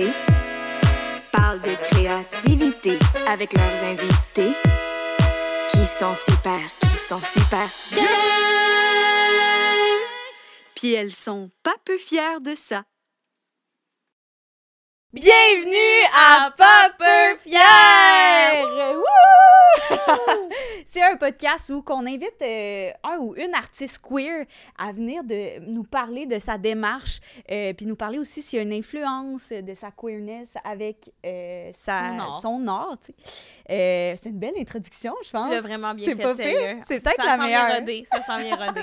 télé parlent de créativité avec leurs invités qui sont super, qui sont super bien. Puis elles sont pas peu fières de ça. Bienvenue à Popper Fier! C'est un podcast où qu'on invite euh, un ou une artiste queer à venir de nous parler de sa démarche, euh, puis nous parler aussi s'il y a une influence de sa queerness avec euh, sa, Son art. C'était une belle introduction, je pense. Tu l'as vraiment bien C'est fait, pas celle-là. pire. C'est peut-être la meilleure. Rodé, ça sent bien rodé.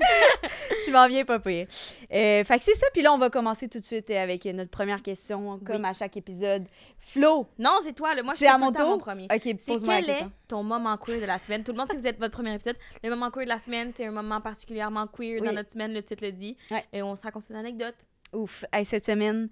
Je m'en viens pas pire. Fait que c'est ça, puis là, on va commencer tout de suite avec notre première question, comme à chaque épisode. Flo, Non, c'est toi, là. Moi, je c'est suis à mon tour? mon premier. OK, pose-moi la quel est question. ton moment queer de la semaine? Tout le monde, si vous êtes votre premier épisode, le moment queer de la semaine, c'est un moment particulièrement queer dans notre semaine, le titre le dit. Ouais. Et on se raconte une anecdote. Ouf. Hey, cette semaine,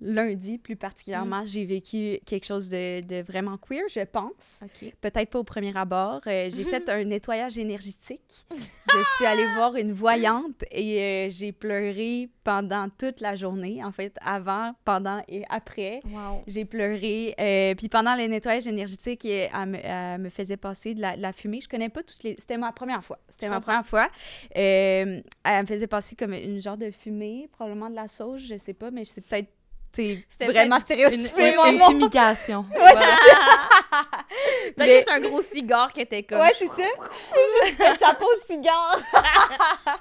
lundi plus particulièrement, Mm. j'ai vécu quelque chose de, de vraiment queer, je pense. OK. Peut-être pas au premier abord. Euh, j'ai fait un nettoyage énergétique. je suis allée voir une voyante et euh, j'ai pleuré pendant toute la journée, en fait, avant, pendant et après. Wow. J'ai pleuré. euh, puis pendant le nettoyage énergétique, elle me, elle me faisait passer de la, la fumée. Je connais pas toutes les. C'était ma première fois. C'était ma première fois. Elle me faisait passer comme une genre de fumée, probablement de la sauge, je sais pas, mais c'est peut-être. C'était vraiment stéréotypé, une- mon une. Ouais, c'est ça. Mais- c'est un gros cigare qui était comme. Ouais, c'est ça. C'est juste que ça pose cigare.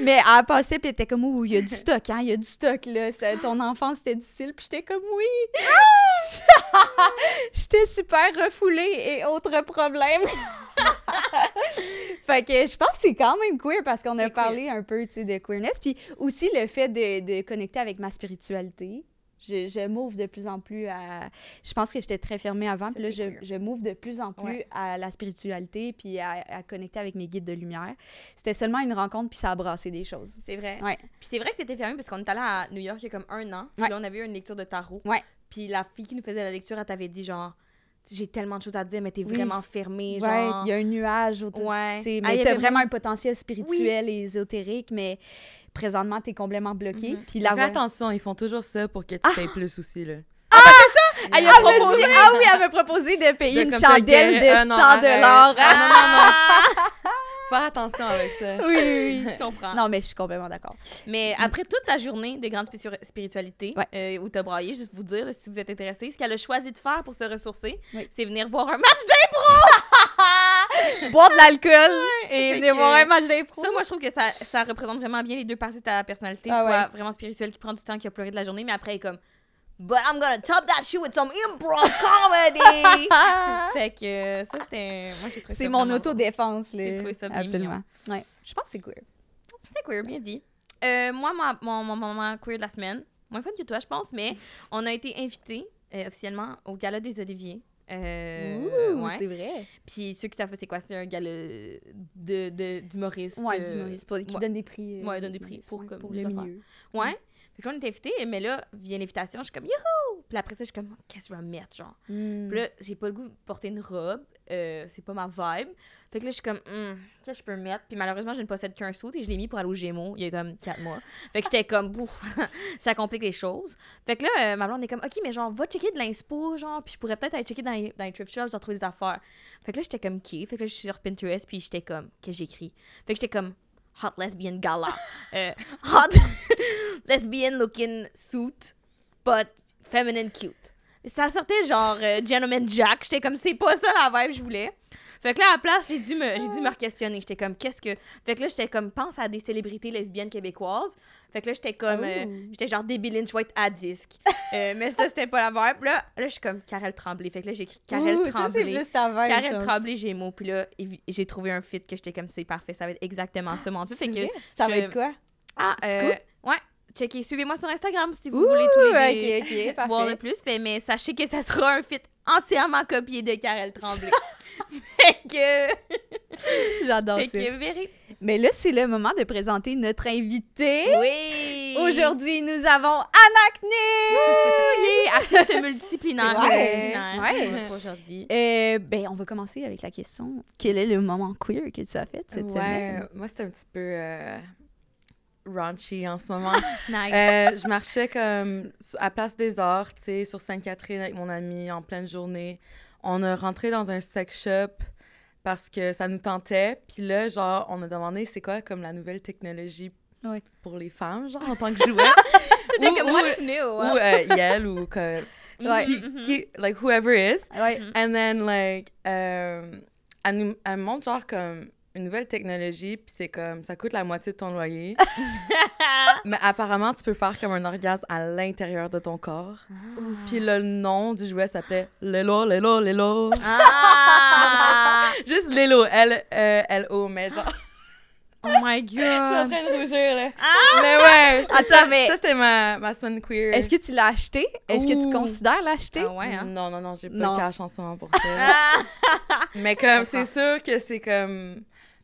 Mais elle passait, puis elle était comme, ouh, il y a du stock, hein, il y a du stock, là. Ton enfance, c'était difficile. Puis j'étais comme, oui. j'étais super refoulée et autres problèmes. fait que je pense que c'est quand même queer parce qu'on a C'est parlé un peu, tu sais, de queerness. Puis aussi le fait de, de connecter avec ma spiritualité. Je, je m'ouvre de plus en plus à... Je pense que j'étais très fermée avant, Ça, puis là, je, m'ouvre de plus en plus Ouais. à la spiritualité, puis à, à connecter avec mes guides de lumière. C'était seulement une rencontre, puis ça a brassé des choses. C'est vrai. Ouais. Puis c'est vrai que t'étais fermée parce qu'on est allé à New York il y a comme un an. Puis Ouais. là, on avait eu une lecture de tarot. Ouais. Puis la fille qui nous faisait la lecture, elle t'avait dit genre, j'ai tellement de choses à dire, mais t'es Oui. vraiment fermée. Ouais, Genre. il y a un nuage autour. Ouais. tu sais, Ah, mais t'as avait vraiment un potentiel spirituel et ésotérique, mais présentement, t'es complètement bloqué. Mhm. Puis la Fais attention, ils font toujours ça pour que tu payes plus aussi, là. Elle a proposé, ah oui, elle m'a proposé de payer De une chandelle de guérir- 100 ah non, dollars. Ah, non, non, non. Faire attention avec ça. Oui, oui, oui. Je comprends. Non, mais je suis complètement d'accord. Mais après toute ta journée de grande spiritualité, Ouais. euh, où t'as braillé, juste vous dire, là, si vous êtes intéressé, ce qu'elle a choisi de faire pour se ressourcer, Oui. c'est venir voir un match d'impro! Boire de l'alcool et venir voir un match d'impro. Ça, moi, je trouve que ça, ça représente vraiment bien les deux parties de ta personnalité, Ah soit ouais. vraiment spirituelle, qui prend du temps, qui a pleuré de la journée, mais après, est comme But I'm gonna top that shit with some improv comedy! fait que euh, ça, c'était. Moi, j'ai trouvé ça C'est mon autodéfense. J'ai là. trouvé ça bien Absolument. Ouais. Je pense que c'est queer. C'est queer, bien dit. Euh, moi, ma- mon, mon moment queer de la semaine, moins fun que toi, je pense, mais on a été invités euh, officiellement au Gala des Oliviers. Euh, ouais. c'est vrai. Puis ceux qui savent pas c'est quoi, c'est un gala de, de, d'humoriste. Ouais, euh, du humoriste, pour- qui ouais. donne des prix. euh, Ouais, donne des prix d'humoristes, pour comme pour les le affaires. milieu. Ouais. Là, on était invités, mais là, via l'invitation, je suis comme youhou! Puis après ça, je suis comme, qu'est-ce que je vais mettre, genre? Mm. Puis là, j'ai pas le goût de porter une robe. Euh, c'est pas ma vibe. Fait que là, je suis comme, hum, qu'est-ce que je peux mettre? Puis malheureusement, je ne possède qu'un sou et je l'ai mis pour aller au Gémeaux il y a comme 4 mois. Fait que j'étais comme, bouf, ça complique les choses. Fait que là, euh, ma blonde est comme, OK, mais genre, va checker de l'inspo, genre, puis je pourrais peut-être aller checker dans les, dans les thrift shops, genre, trouver des affaires. Fait que là, j'étais comme, OK. Fait que là, je suis sur Pinterest, puis j'étais comme, que j'écris? Fait que j'étais comme, hot lesbian gala. Euh, hot lesbian looking suit, but feminine cute. Ça sortait genre euh, Gentleman Jack. J'étais comme, c'est pas ça la vibe que je voulais. Fait que là, à la place, j'ai dû me, j'ai dû me questionner. J'étais comme, qu'est-ce que. Fait que là, j'étais comme, pense à des célébrités lesbiennes québécoises. Fait que là, j'étais comme. euh, Oh. j'étais genre Debbie Lynch White à disque. Euh, mais ça, c'était pas la vibe. Puis Là, là je suis comme Karel Tremblay. Fait que là, j'ai écrit Karel Ouh, Ça, c'est Tremblay. plus ta vibe. Karel pense. Tremblay Gémeaux. Puis là, j'ai trouvé un fit que j'étais comme, c'est parfait. Ça va être exactement ça, mon Dieu. Fait C'est que. Ça va être quoi? Ah, euh, ouais. Checkez, suivez-moi sur Instagram si vous Ouh, voulez tous les deux ok, ok, voir le plus. Fait, mais sachez que ça sera un fit entièrement copié de Karel Tremblay. fait que, J'adore fait ça. que, verrez. Mais là, c'est le moment de présenter notre invité. Oui! Aujourd'hui, nous avons Anacné! Oui, artiste multidisciplinaire. Ouais. Ouais. Aujourd'hui. Euh, ben, on va commencer avec la question. Quel est le moment queer que tu as fait cette ouais, semaine? moi, c'était un petit peu. euh, raunchy en ce moment. Nice. Euh, je marchais comme à Place des Arts, tu sais, sur Sainte-Catherine avec mon ami en pleine journée. On a rentré dans un sex shop parce que ça nous tentait. Puis là, genre, on a demandé c'est quoi comme la nouvelle technologie pour les femmes, genre, en tant que jouet? Ou- comme what's new? ou hein? euh, Yel ou que Ouais. qui- qui- like whoever is and then like euh, elle, nous, elle montre genre comme une nouvelle technologie puis c'est comme ça coûte la moitié de ton loyer mais apparemment tu peux faire comme un orgasme à l'intérieur de ton corps puis le nom du jouet s'appelait Lelo Lelo Lelo Ah! juste Lelo L euh, L O mais genre Oh my je suis en god! train de rougir là mais ouais Attends, ça, mais- ça c'était ma ma semaine queer Est-ce que tu l'as acheté? Est-ce que tu considères l'acheter? Ah ouais, hein? non non non j'ai pas Non. de cash en ce moment pour ça Ah! Mais comme, c'est sûr que c'est comme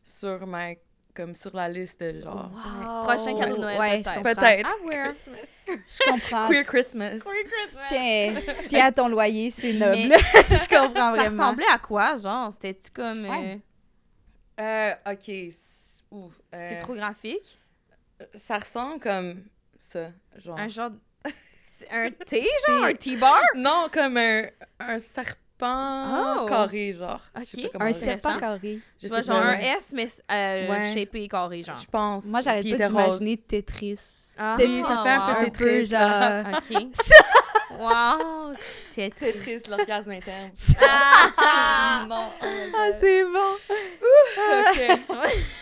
sur ma comme sur la liste de genre Wow. Prochain cadeau de Noël, Ouais, peut-être. Ah, ouais. Je comprends. queer Christmas. Tiens, ton loyer, c'est noble. Je comprends Ça vraiment. ressemblait à quoi, genre? C'était-tu comme... euh, Ouais. Euh, OK, euh, C'est trop graphique? ça ressemble comme ça, genre. Un genre... Un T, C'est- genre? Un T-bar? Non, comme un, un serpent Oh. carré genre. Je sais Ok. pas comment Un serpent carré. Je sais genre un. S, mais euh, Ouais. shapé carré, genre. Je pense. Moi, j'arrête pas d'imaginer. Tetris. Ah, Oui, ça fait un peu Tetris, genre... là. OK. wow! Tetris. Tetris, l'orgasme interne. Ah! non. oh Ah, c'est bon! OK.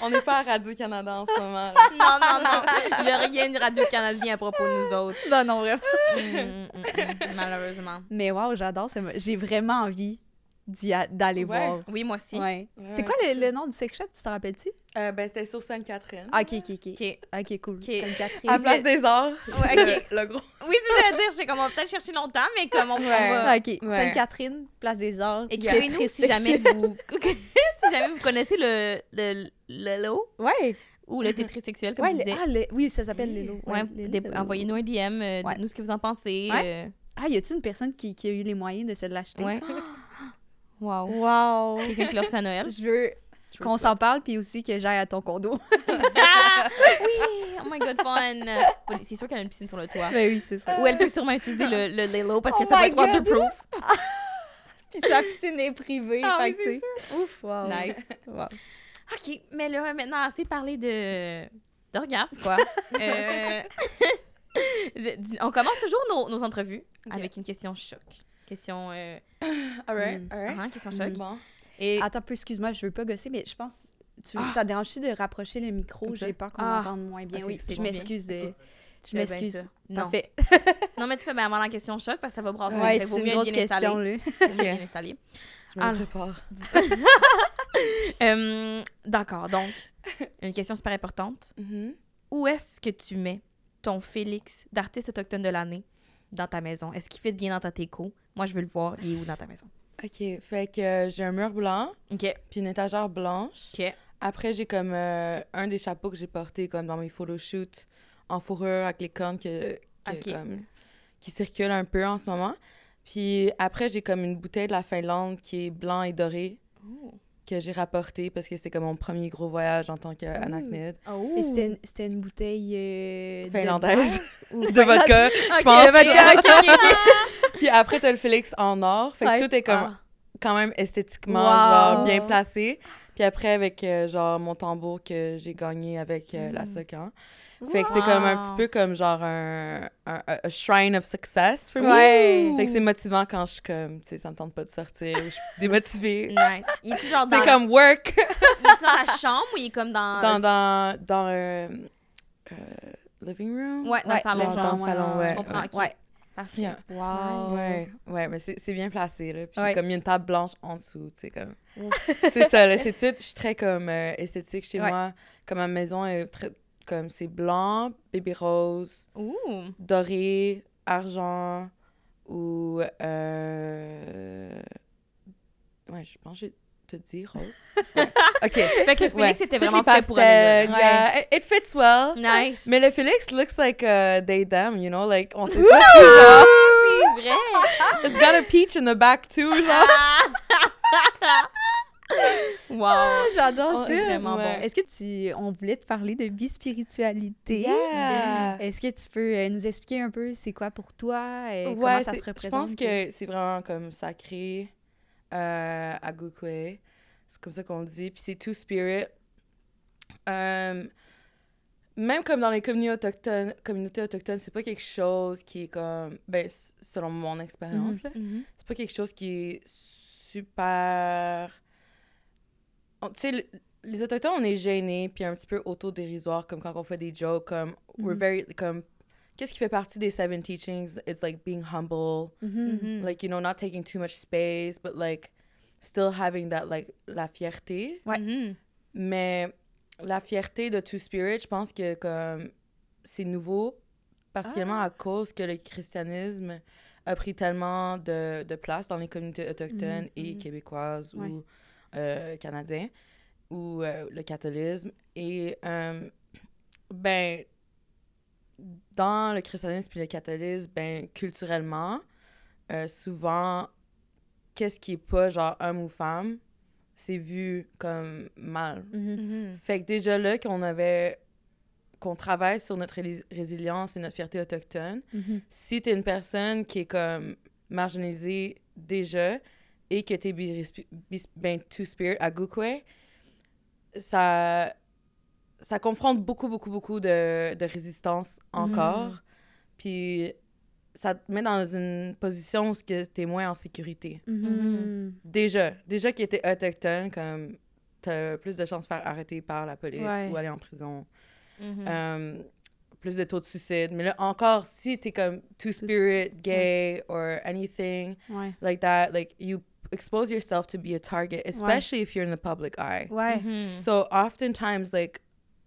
On n'est pas à Radio-Canada en ce moment. là. non, non, non. Il n'y a rien de radio-canadien à propos de nous autres. Non, non, vraiment. Mm, mm, mm, malheureusement. Mais wow, j'adore. ça. J'ai vraiment envie d'aller Ouais. voir. Oui, moi aussi. Ouais. Ouais, c'est ouais, quoi le, le nom du sex shop, tu t'en rappelles-tu? Euh, ben, c'était sur Sainte-Catherine. Ah, ok, ok, ok. OK. Ok, cool. Sainte-Catherine. À Place des Arts. Ouais, le- gros. Oui, c'est ce que j'allais dire. J'ai comme on va peut-être chercher longtemps, mais comme on, va... Ok. Ouais. Sainte-Catherine, Place des Arts. Écrivez-nous si jamais vous... si jamais vous connaissez le, le, le lot Ouais. ou le tétris sexuel, comme ouais tu disais. ah, le- oui, ça s'appelle Oui. Ouais, des- envoyez-nous un DM, euh, Ouais. dites-nous ce que vous en pensez. Ouais. Ah, y a-tu une personne qui, qui a eu les moyens de se l'acheter? euh, ouais. wow. Wow. Quelqu'un qui reçu à Noël. Je veux qu'on s'en parle, puis aussi que j'aille à ton condo. Ah! oui! Oh my god, fun! Bon, C'est sûr qu'elle a une piscine sur le toit. Ben oui, c'est ça. Ou elle peut sûrement utiliser le, le Lelo parce que Oh ça va être waterproof. Puis sa piscine est privée. Ah fait oui, que, c'est tu sais, Ouf, wow. Nice. Wow. OK, mais là, maintenant, assez parlé de... d'orgasme, quoi. Euh, On commence toujours nos, nos entrevues avec une question choc. Question... euh, All right, Mm. all right. hein, question choc. Bon. Et... Attends un peu, excuse-moi, je veux pas gosser, mais je pense. Tu, Ça te dérange-tu de rapprocher le micro? Ça? J'ai peur qu'on Ah. entende moins bien. Oui, c'est je bon. m'excuse de. Tu Je m'excuse. ça. Non. Parfait. non, mais tu fais bien avant la question choc parce que ça va brasser. Ouais, c'est une grosse question, installé. là. Bien installé. Je me Ah. prépare. Euh, D'accord, donc, une question super importante. Mhm. Où est-ce que tu mets ton Félix d'artiste autochtone de l'année? Dans ta maison? Est-ce qu'il fit bien dans ta déco? Moi, je veux le voir. Il est où dans ta maison? OK, fait que euh, j'ai un mur blanc, OK. puis une étagère blanche. OK. Après, j'ai comme euh, un des chapeaux que j'ai porté comme dans mes photoshoots en fourrure avec les cornes que, que Ok. comme, qui circulent un peu en ce moment. Puis après, j'ai comme une bouteille de la Finlande qui est blanc et doré que j'ai rapporté parce que c'est comme mon premier gros voyage en tant qu'anachnide. Oh. Et c'était une, c'était une bouteille. euh, de Finlandaise. de vodka, je pense. de vodka, ok, ok, Puis après, t'as le Félix en or. Fait que Ouais. tout est comme Ah. quand même esthétiquement Wow. genre bien placé. Puis après avec euh, genre mon tambour que j'ai gagné avec euh, la Socan. Fait que c'est comme un petit peu comme genre un, un, un shrine of success for me. Ouais. Fait que c'est motivant quand je suis comme, tu sais, ça me tente pas de sortir, je suis démotivée. Nice. C'est comme work il est-tu dans la chambre ou il est comme dans... dans, dans, dans le euh, living room? Ouais, dans le salon. dans- dans le salon, ouais. Je comprends. Ouais. Parfait. Yeah. Wow. Ouais, ouais, mais c'est c'est bien placé, là. Puis Ouais. comme il y a une table blanche en dessous, tu sais, comme... c'est ça, là, c'est tout... Je suis très, comme, euh, esthétique chez Ouais. moi. Comme ma maison est très... Comme, c'est blanc, baby rose, doré, argent ou... Euh... Ouais, je pense que j'ai tout dit, rose. Ouais. OK. Fait que le Félix Ouais. était vraiment fait pour yeah. It, it fits well. Nice. Mais le Félix looks like uh, they, them, you know? Like, on sait pas si, genre... c'est vrai. It's got a peach in the back, too, genre. Wow! J'adore Oh, ça. c'est vraiment Ouais. bon. Est-ce que tu... On voulait te parler de bispiritualité? Yeah! Est-ce que tu peux euh, nous expliquer un peu c'est quoi pour toi et comment Ouais, ça c'est- se Je représente? pense que c'est vraiment comme sacré euh, à Gukwe. C'est comme ça qu'on le dit. Puis c'est Two Spirit. Euh, même comme dans les communautés autochtones, communautés autochtones, c'est pas quelque chose qui est comme. Ben, selon mon expérience, Mhm. c'est pas quelque chose qui est super. On- Tu sais, le- les Autochtones, on est gênés, puis un petit peu autodérisoire, comme quand on fait des jokes, comme. We're Mhm. very. Comme. Qu'est-ce qui fait partie des seven teachings? It's like being humble, Mhm. Mhm. like, you know, not taking too much space, but like still having that, like, la fierté. Ouais. Mhm. Mais la fierté de Two Spirit, je pense que comme c'est nouveau, particulièrement à cause que le christianisme a pris tellement de, de place dans les communautés autochtones Mhm, et québécoises Ouais. ou euh, canadiens, ou euh, le catholisme. Et euh, ben, dans le christianisme puis le catholisme, ben, culturellement, euh, souvent, qu'est-ce qui est pas genre homme ou femme, c'est vu comme mal. Mhm. Mhm. Fait que déjà là, qu'on avait qu'on travaille sur notre résilience et notre fierté autochtone, Mhm. si t'es une personne qui est comme marginalisée déjà et que t'es bis- bis- ben, two-spirit à Gukwe, ça, ça confronte beaucoup, beaucoup, beaucoup de, de résistance encore. Puis ça te met dans une position où tu es moins en sécurité. Mhm. Déjà, déjà qui était autochtone, comme t'as plus de chances de faire arrêter par la police Ouais. ou aller en prison. Mhm. Euh, plus de taux de suicide. Mais là, encore, si t'es comme two-spirit, gay, or anything Ouais. like that, like, you expose yourself to be a target, especially if you're in the public eye. Ouais. Mhm. So oftentimes, like,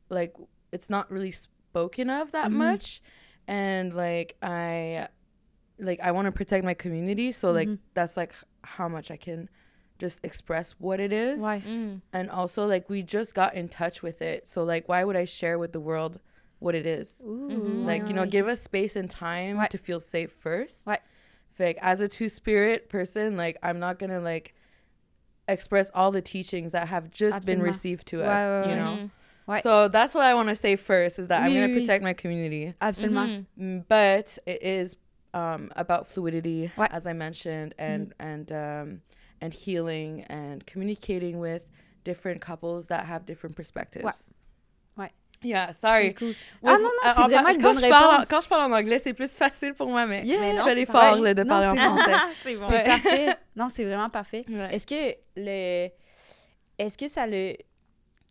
like it's not really spoken of that Mhm. much, and like I, like I want to protect my community. So like Mhm. that's like how much I can just express what it is, Ouais. Mhm. and also like we just got in touch with it. So like why would I share with the world what it is? Ouh, Mhm. Like you know, give us space and time Ouais. to feel safe first. Ouais. Like as a two spirit person, like I'm not gonna like express all the teachings that have just been received to Ouais, us, ouais, you ouais. know. Mhm. Ouais. So that's what I want to say first is that I'm gonna oui, oui. protect my community, Absolument. Mhm. Mm, but it is um, about fluidity, Ouais. as I mentioned, and and um, and healing and communicating with different couples that have different perspectives. Ouais. Yeah, sorry. Cool. Well, Ah non, non, c'est en vraiment une quand bonne je parle en- réponse. quand je parle en anglais, c'est plus facile pour moi, mais, Yeah. je non, fais c'est l'effort de Non, parler en français. c'est bon. Ouais. parfait. Non, c'est vraiment parfait. Ouais. Est-ce que le. Est-ce que ça le.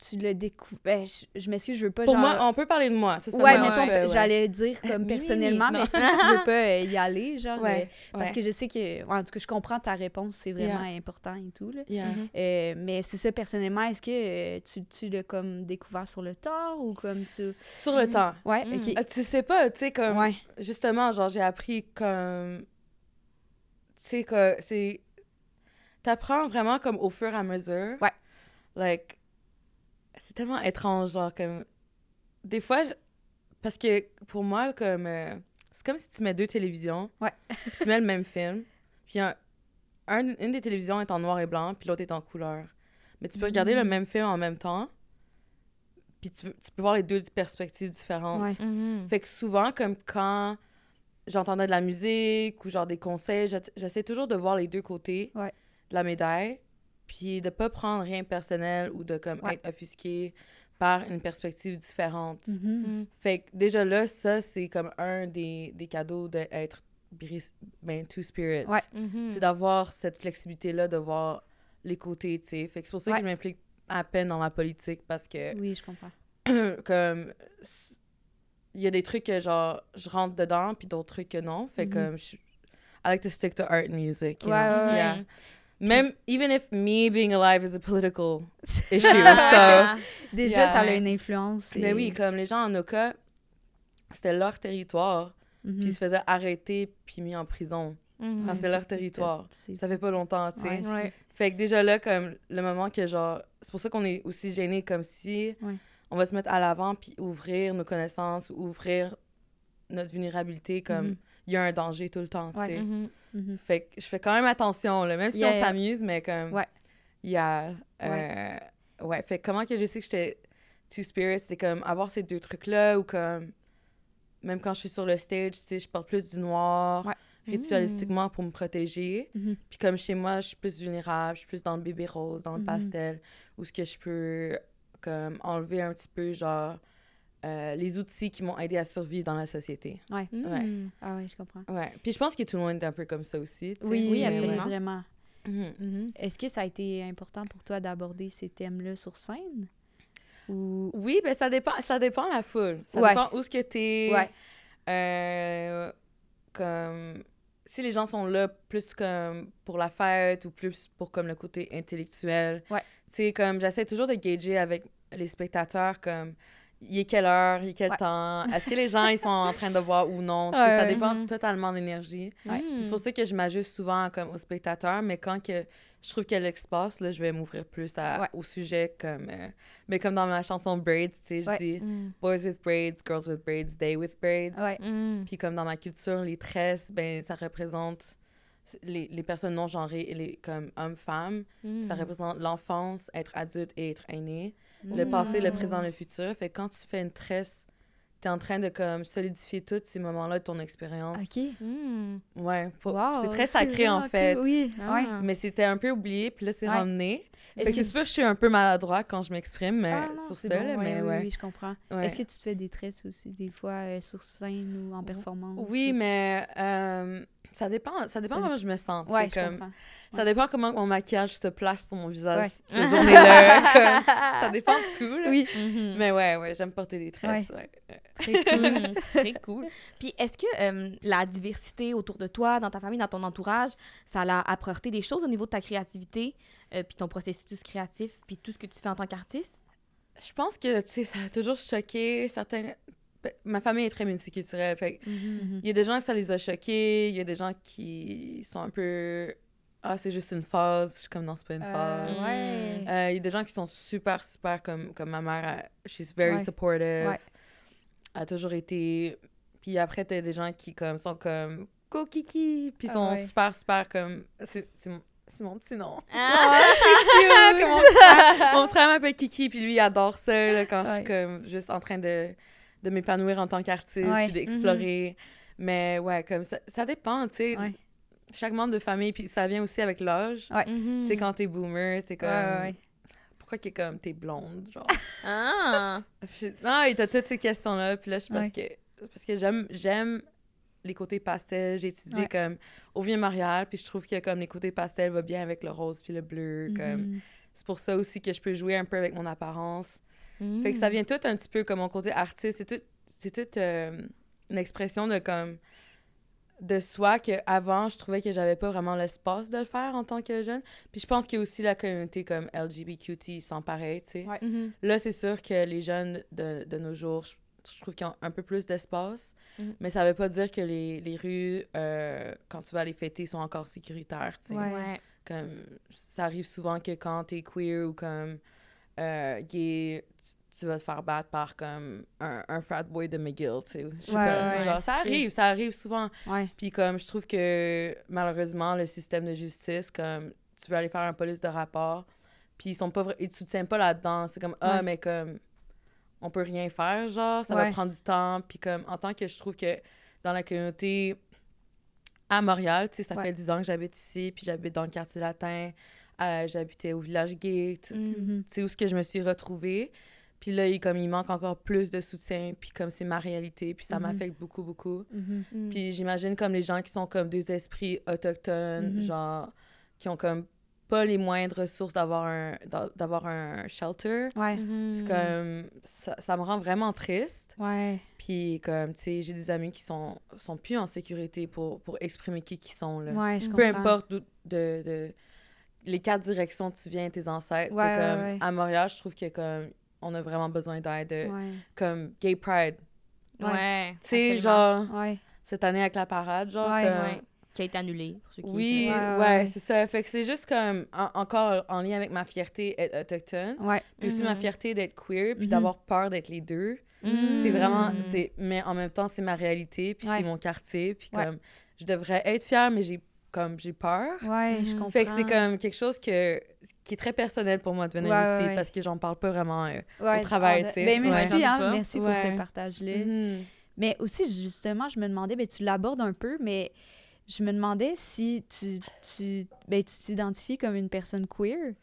Tu le découvres. Ben, je, je m'excuse, je veux pas Pour genre. moi, on peut parler de moi. Ça, ça ouais, me mettons, ouais. j'allais dire comme personnellement, oui, mais si tu veux pas euh, y aller, genre. Ouais, euh, parce que je sais que. En tout cas, je comprends ta réponse, c'est vraiment important et tout, là. Yeah. Euh, mais c'est ça, personnellement, est-ce que tu, tu l'as comme découvert sur le tard ou comme ça? Sur le temps. Ouais, Mm. ok. Ah, tu sais pas, tu sais, comme. Ouais. Justement, genre, j'ai appris comme. Tu sais, que c'est. T'apprends vraiment comme au fur et à mesure. Ouais. Like. C'est tellement étrange, genre, comme. Des fois, je- parce que pour moi, comme. euh, C'est comme si tu mets deux télévisions. Ouais. puis tu mets le même film. Puis un, un- une des télévisions est en noir et blanc, puis l'autre est en couleur. Mais tu peux regarder le Mm. même film en même temps. Puis tu, peux- tu peux voir les deux perspectives différentes. Ouais. Mhm. Fait que souvent, comme quand j'entendais de la musique ou genre des conseils, j'essa- j'essaie toujours de voir les deux côtés Ouais. de la médaille, puis de pas prendre rien personnel ou de comme Ouais. être offusqué par une perspective différente. Mhm. Mhm. Fait que déjà là, ça, c'est comme un des, des cadeaux d'être ben, two-spirit. Ouais. Mhm. C'est d'avoir cette flexibilité-là, de voir les côtés, tu sais. Fait que c'est pour ça Ouais. que je m'implique à peine dans la politique parce que Oui, je comprends. comme il y a des trucs que genre je rentre dedans puis d'autres trucs que non fait Mhm. comme je- I like to stick to art and music you Ouais, know? ouais, ouais. yeah même even if me being alive is a political issue so. Déjà, Yeah. ça a une influence. mais oui comme les gens en Oka c'était leur territoire Mhm. puis ils se faisaient arrêter puis mis en prison Mhm. quand Ouais, c'est leur territoire ça fait pas longtemps tu sais Ouais. Fait que déjà là, comme le moment que genre. C'est pour ça qu'on est aussi gêné, comme si Ouais. on va se mettre à l'avant puis ouvrir nos connaissances, ouvrir notre vulnérabilité, comme Mhm. Il y a un danger tout le temps, tu sais. Mhm. Mhm. Fait que je fais quand même attention, là, même si Yeah, on yeah. s'amuse, mais comme. Ouais. Yeah. Euh, ouais. Fait que comment que je sais que j'étais Two Spirits, c'est comme avoir ces deux trucs-là ou comme. Même quand je suis sur le stage, tu sais, je porte plus du noir. Ouais. Ritualistiquement pour me protéger. Mhm. Puis comme chez moi, je suis plus vulnérable, je suis plus dans le bébé rose, dans le pastel, où ce que je peux comme enlever un petit peu, genre, euh, les outils qui m'ont aidé à survivre dans la société. Ouais. Ouais. Mm. Ah oui, je comprends. Ouais. Puis je pense que tout le monde est un peu comme ça aussi. Oui, Oui, absolument. vraiment. Mhm. Mhm. Est-ce que ça a été important pour toi d'aborder ces thèmes-là sur scène? Ou... Oui, ben ça dépend, ça dépend de la foule. Ça Ouais. dépend où ce que t'es. Ouais. Euh, comme si les gens sont là plus comme pour la fête ou plus pour comme le côté intellectuel. Ouais. C'est comme j'essaie toujours de gager avec les spectateurs comme il est quelle heure, il est quel Ouais. temps, est-ce que les gens ils sont en train de voir ou non? Tu sais, Ouais, ça dépend Mhm. totalement de l'énergie. Ouais. Puis C'est pour ça que je m'ajuste souvent comme aux spectateurs, mais quand que je trouve qu'il y a l'espace, là, je vais m'ouvrir plus à, Ouais. au sujet comme euh, mais comme dans ma chanson Braids, tu sais, je Ouais. dis Mm. Boys with braids, girls with braids, they with braids. Ouais. Mm. Puis comme dans ma culture, les tresses, ben ça représente les, les personnes non genrées, et les, comme hommes-femmes. Mm. Ça représente l'enfance, être adulte et être aîné. Mm. Le passé, le présent, le futur. Fait que quand tu fais une tresse, t'es en train de comme solidifier tous ces moments-là de ton expérience. OK. Mm. Ouais. Wow, c'est très sacré en fait. Oui, Ah. ouais. Mais c'était un peu oublié, puis là, c'est Ouais. ramené. Est-ce Fait que que c'est tu- sûr que je suis un peu maladroit quand je m'exprime, mais Ah non, sur c'est ça, bon, là, ouais, mais oui, ouais. oui, je comprends. Ouais. Est-ce que tu te fais des tresses aussi, des fois, euh, sur scène ou en performance? Oui, ou- mais euh, ça dépend, ça dépend Ça comment je me sens. tu Ouais, je comme, comprends. Ça dépend comment mon maquillage se place sur mon visage Ouais. cette journée-là. ça dépend de tout. là. Oui. Mhm. Mais ouais, ouais, j'aime porter des tresses. Ouais. Très cool. Très cool. Puis est-ce que euh, la diversité autour de toi, dans ta famille, dans ton entourage, ça l'a apporté des choses au niveau de ta créativité, euh, puis ton processus créatif, puis tout ce que tu fais en tant qu'artiste? Je pense que, tu sais, ça a toujours choqué certains... ben, Ma famille est très multiculturelle, fait que Mhm. il y a des gens que ça les a choqués, il y a des gens qui sont un peu... Ah, c'est juste une phase. Je suis comme, non, c'est pas une Euh, phase. ouais. Euh, Il y a des gens qui sont super, super comme, comme ma mère. elle- she's very Ouais. supportive. Ouais. A toujours été. Puis après, t'as des gens qui comme, sont comme Go Kiki. Puis Ah sont super, super comme. C'est c'est mon, c'est petit nom. Ah! Comme mon, petit frère, mon frère m'appelle Kiki. Puis lui, il adore ça là, quand je suis comme juste en train de, de m'épanouir en tant qu'artiste. Puis d'explorer. Mais ouais, comme ça, ça dépend, tu sais. Chaque membre de famille. Puis ça vient aussi avec l'âge. Ouais. Mhm. Tu sais, quand t'es boomer, c'est comme. Ouais, ouais, ouais. Pourquoi qu'est comme t'es blonde, genre? Ah! Puis- non, il y a toutes ces questions-là. Puis là, je pense Ouais. que. Parce que j'aime j'aime les côtés pastels. J'ai étudié Ouais. comme au Vieux-Montréal. Puis je trouve que comme les côtés pastels vont bien avec le rose puis le bleu. Comme... Mhm. C'est pour ça aussi que je peux jouer un peu avec mon apparence. Mm. Fait que ça vient tout un petit peu comme mon côté artiste. C'est tout, c'est tout euh, une expression de comme de soi que avant je trouvais que j'avais pas vraiment l'espace de le faire en tant que jeune. Puis je pense qu'il y a aussi la communauté comme LGBTQT sans pareil, tu sais. Ouais. Mhm. Là, c'est sûr que les jeunes de, de nos jours, je, je trouve qu'ils ont un peu plus d'espace. Mhm. Mais ça veut pas dire que les, les rues, euh, quand tu vas les fêter, sont encore sécuritaires. tu sais. Ouais. Ouais. Comme, ça arrive souvent que quand t'es queer ou comme euh, gay, tu, tu vas te faire battre par comme un, un frat boy de McGill. tu sais. Je suis Ouais, comme, ouais, genre, ça arrive, ça arrive souvent. Puis comme je trouve que malheureusement le système de justice comme tu veux aller faire un police de rapport puis ils sont pas ils te soutiennent pas là-dedans, c'est comme ah mais comme on peut rien faire genre ça va prendre du temps puis comme en tant que je trouve que dans la communauté à Montréal, tu sais ça fait 10 ans que j'habite ici puis j'habite dans le quartier latin, euh, j'habitais au village gay, tu- tu- c'est où ce que je me suis retrouvée. Puis là, il, comme il manque encore plus de soutien, puis comme c'est ma réalité, puis ça Mhm. m'affecte beaucoup, beaucoup. Mhm. Mm. Puis j'imagine comme les gens qui sont comme des esprits autochtones, Mhm. genre, qui ont comme pas les moindres ressources d'avoir un, d'a- d'avoir un shelter. Ouais. C'est Comme, ça, ça me rend vraiment triste. Ouais. Puis comme, tu sais, j'ai des amis qui sont, sont plus en sécurité pour, pour exprimer qui qu'ils sont, là. Ouais, je Peu comprends. importe d'où- de, de, les quatre directions tu viens, tes ancêtres. Ouais, c'est ouais, comme, ouais. à Montréal, je trouve que comme, on a vraiment besoin d'aide. Ouais. Comme Gay Pride. Ouais. Tu sais, genre, Ouais. cette année avec la parade, genre. Ouais, comme- Ouais. Qui a été annulé, pour ceux qui Oui, Ouais, ouais, ouais, ouais. c'est ça. Fait que c'est juste comme, en- encore en lien avec ma fierté d'être autochtone, Ouais. puis aussi ma Mhm. fierté d'être queer, puis Mhm. d'avoir peur d'être les deux. savent. C'est vraiment, c'est, mais en même temps, c'est ma réalité, puis Ouais. c'est mon quartier, puis Ouais. comme, je devrais être fière, mais j'ai comme j'ai peur. Ouais, je Mhm. comprends. Fait que c'est comme quelque chose que, qui est très personnel pour moi de venir Ouais, ici ouais, parce que j'en parle pas vraiment. euh, Ouais, au travail, tu sais. Ben, merci, Ouais. hein, merci pour Ouais. ce partage-là. mhm. Mais aussi, justement, je me demandais, ben, tu l'abordes un peu, mais je me demandais si tu tu ben, tu t'identifies comme une personne queer.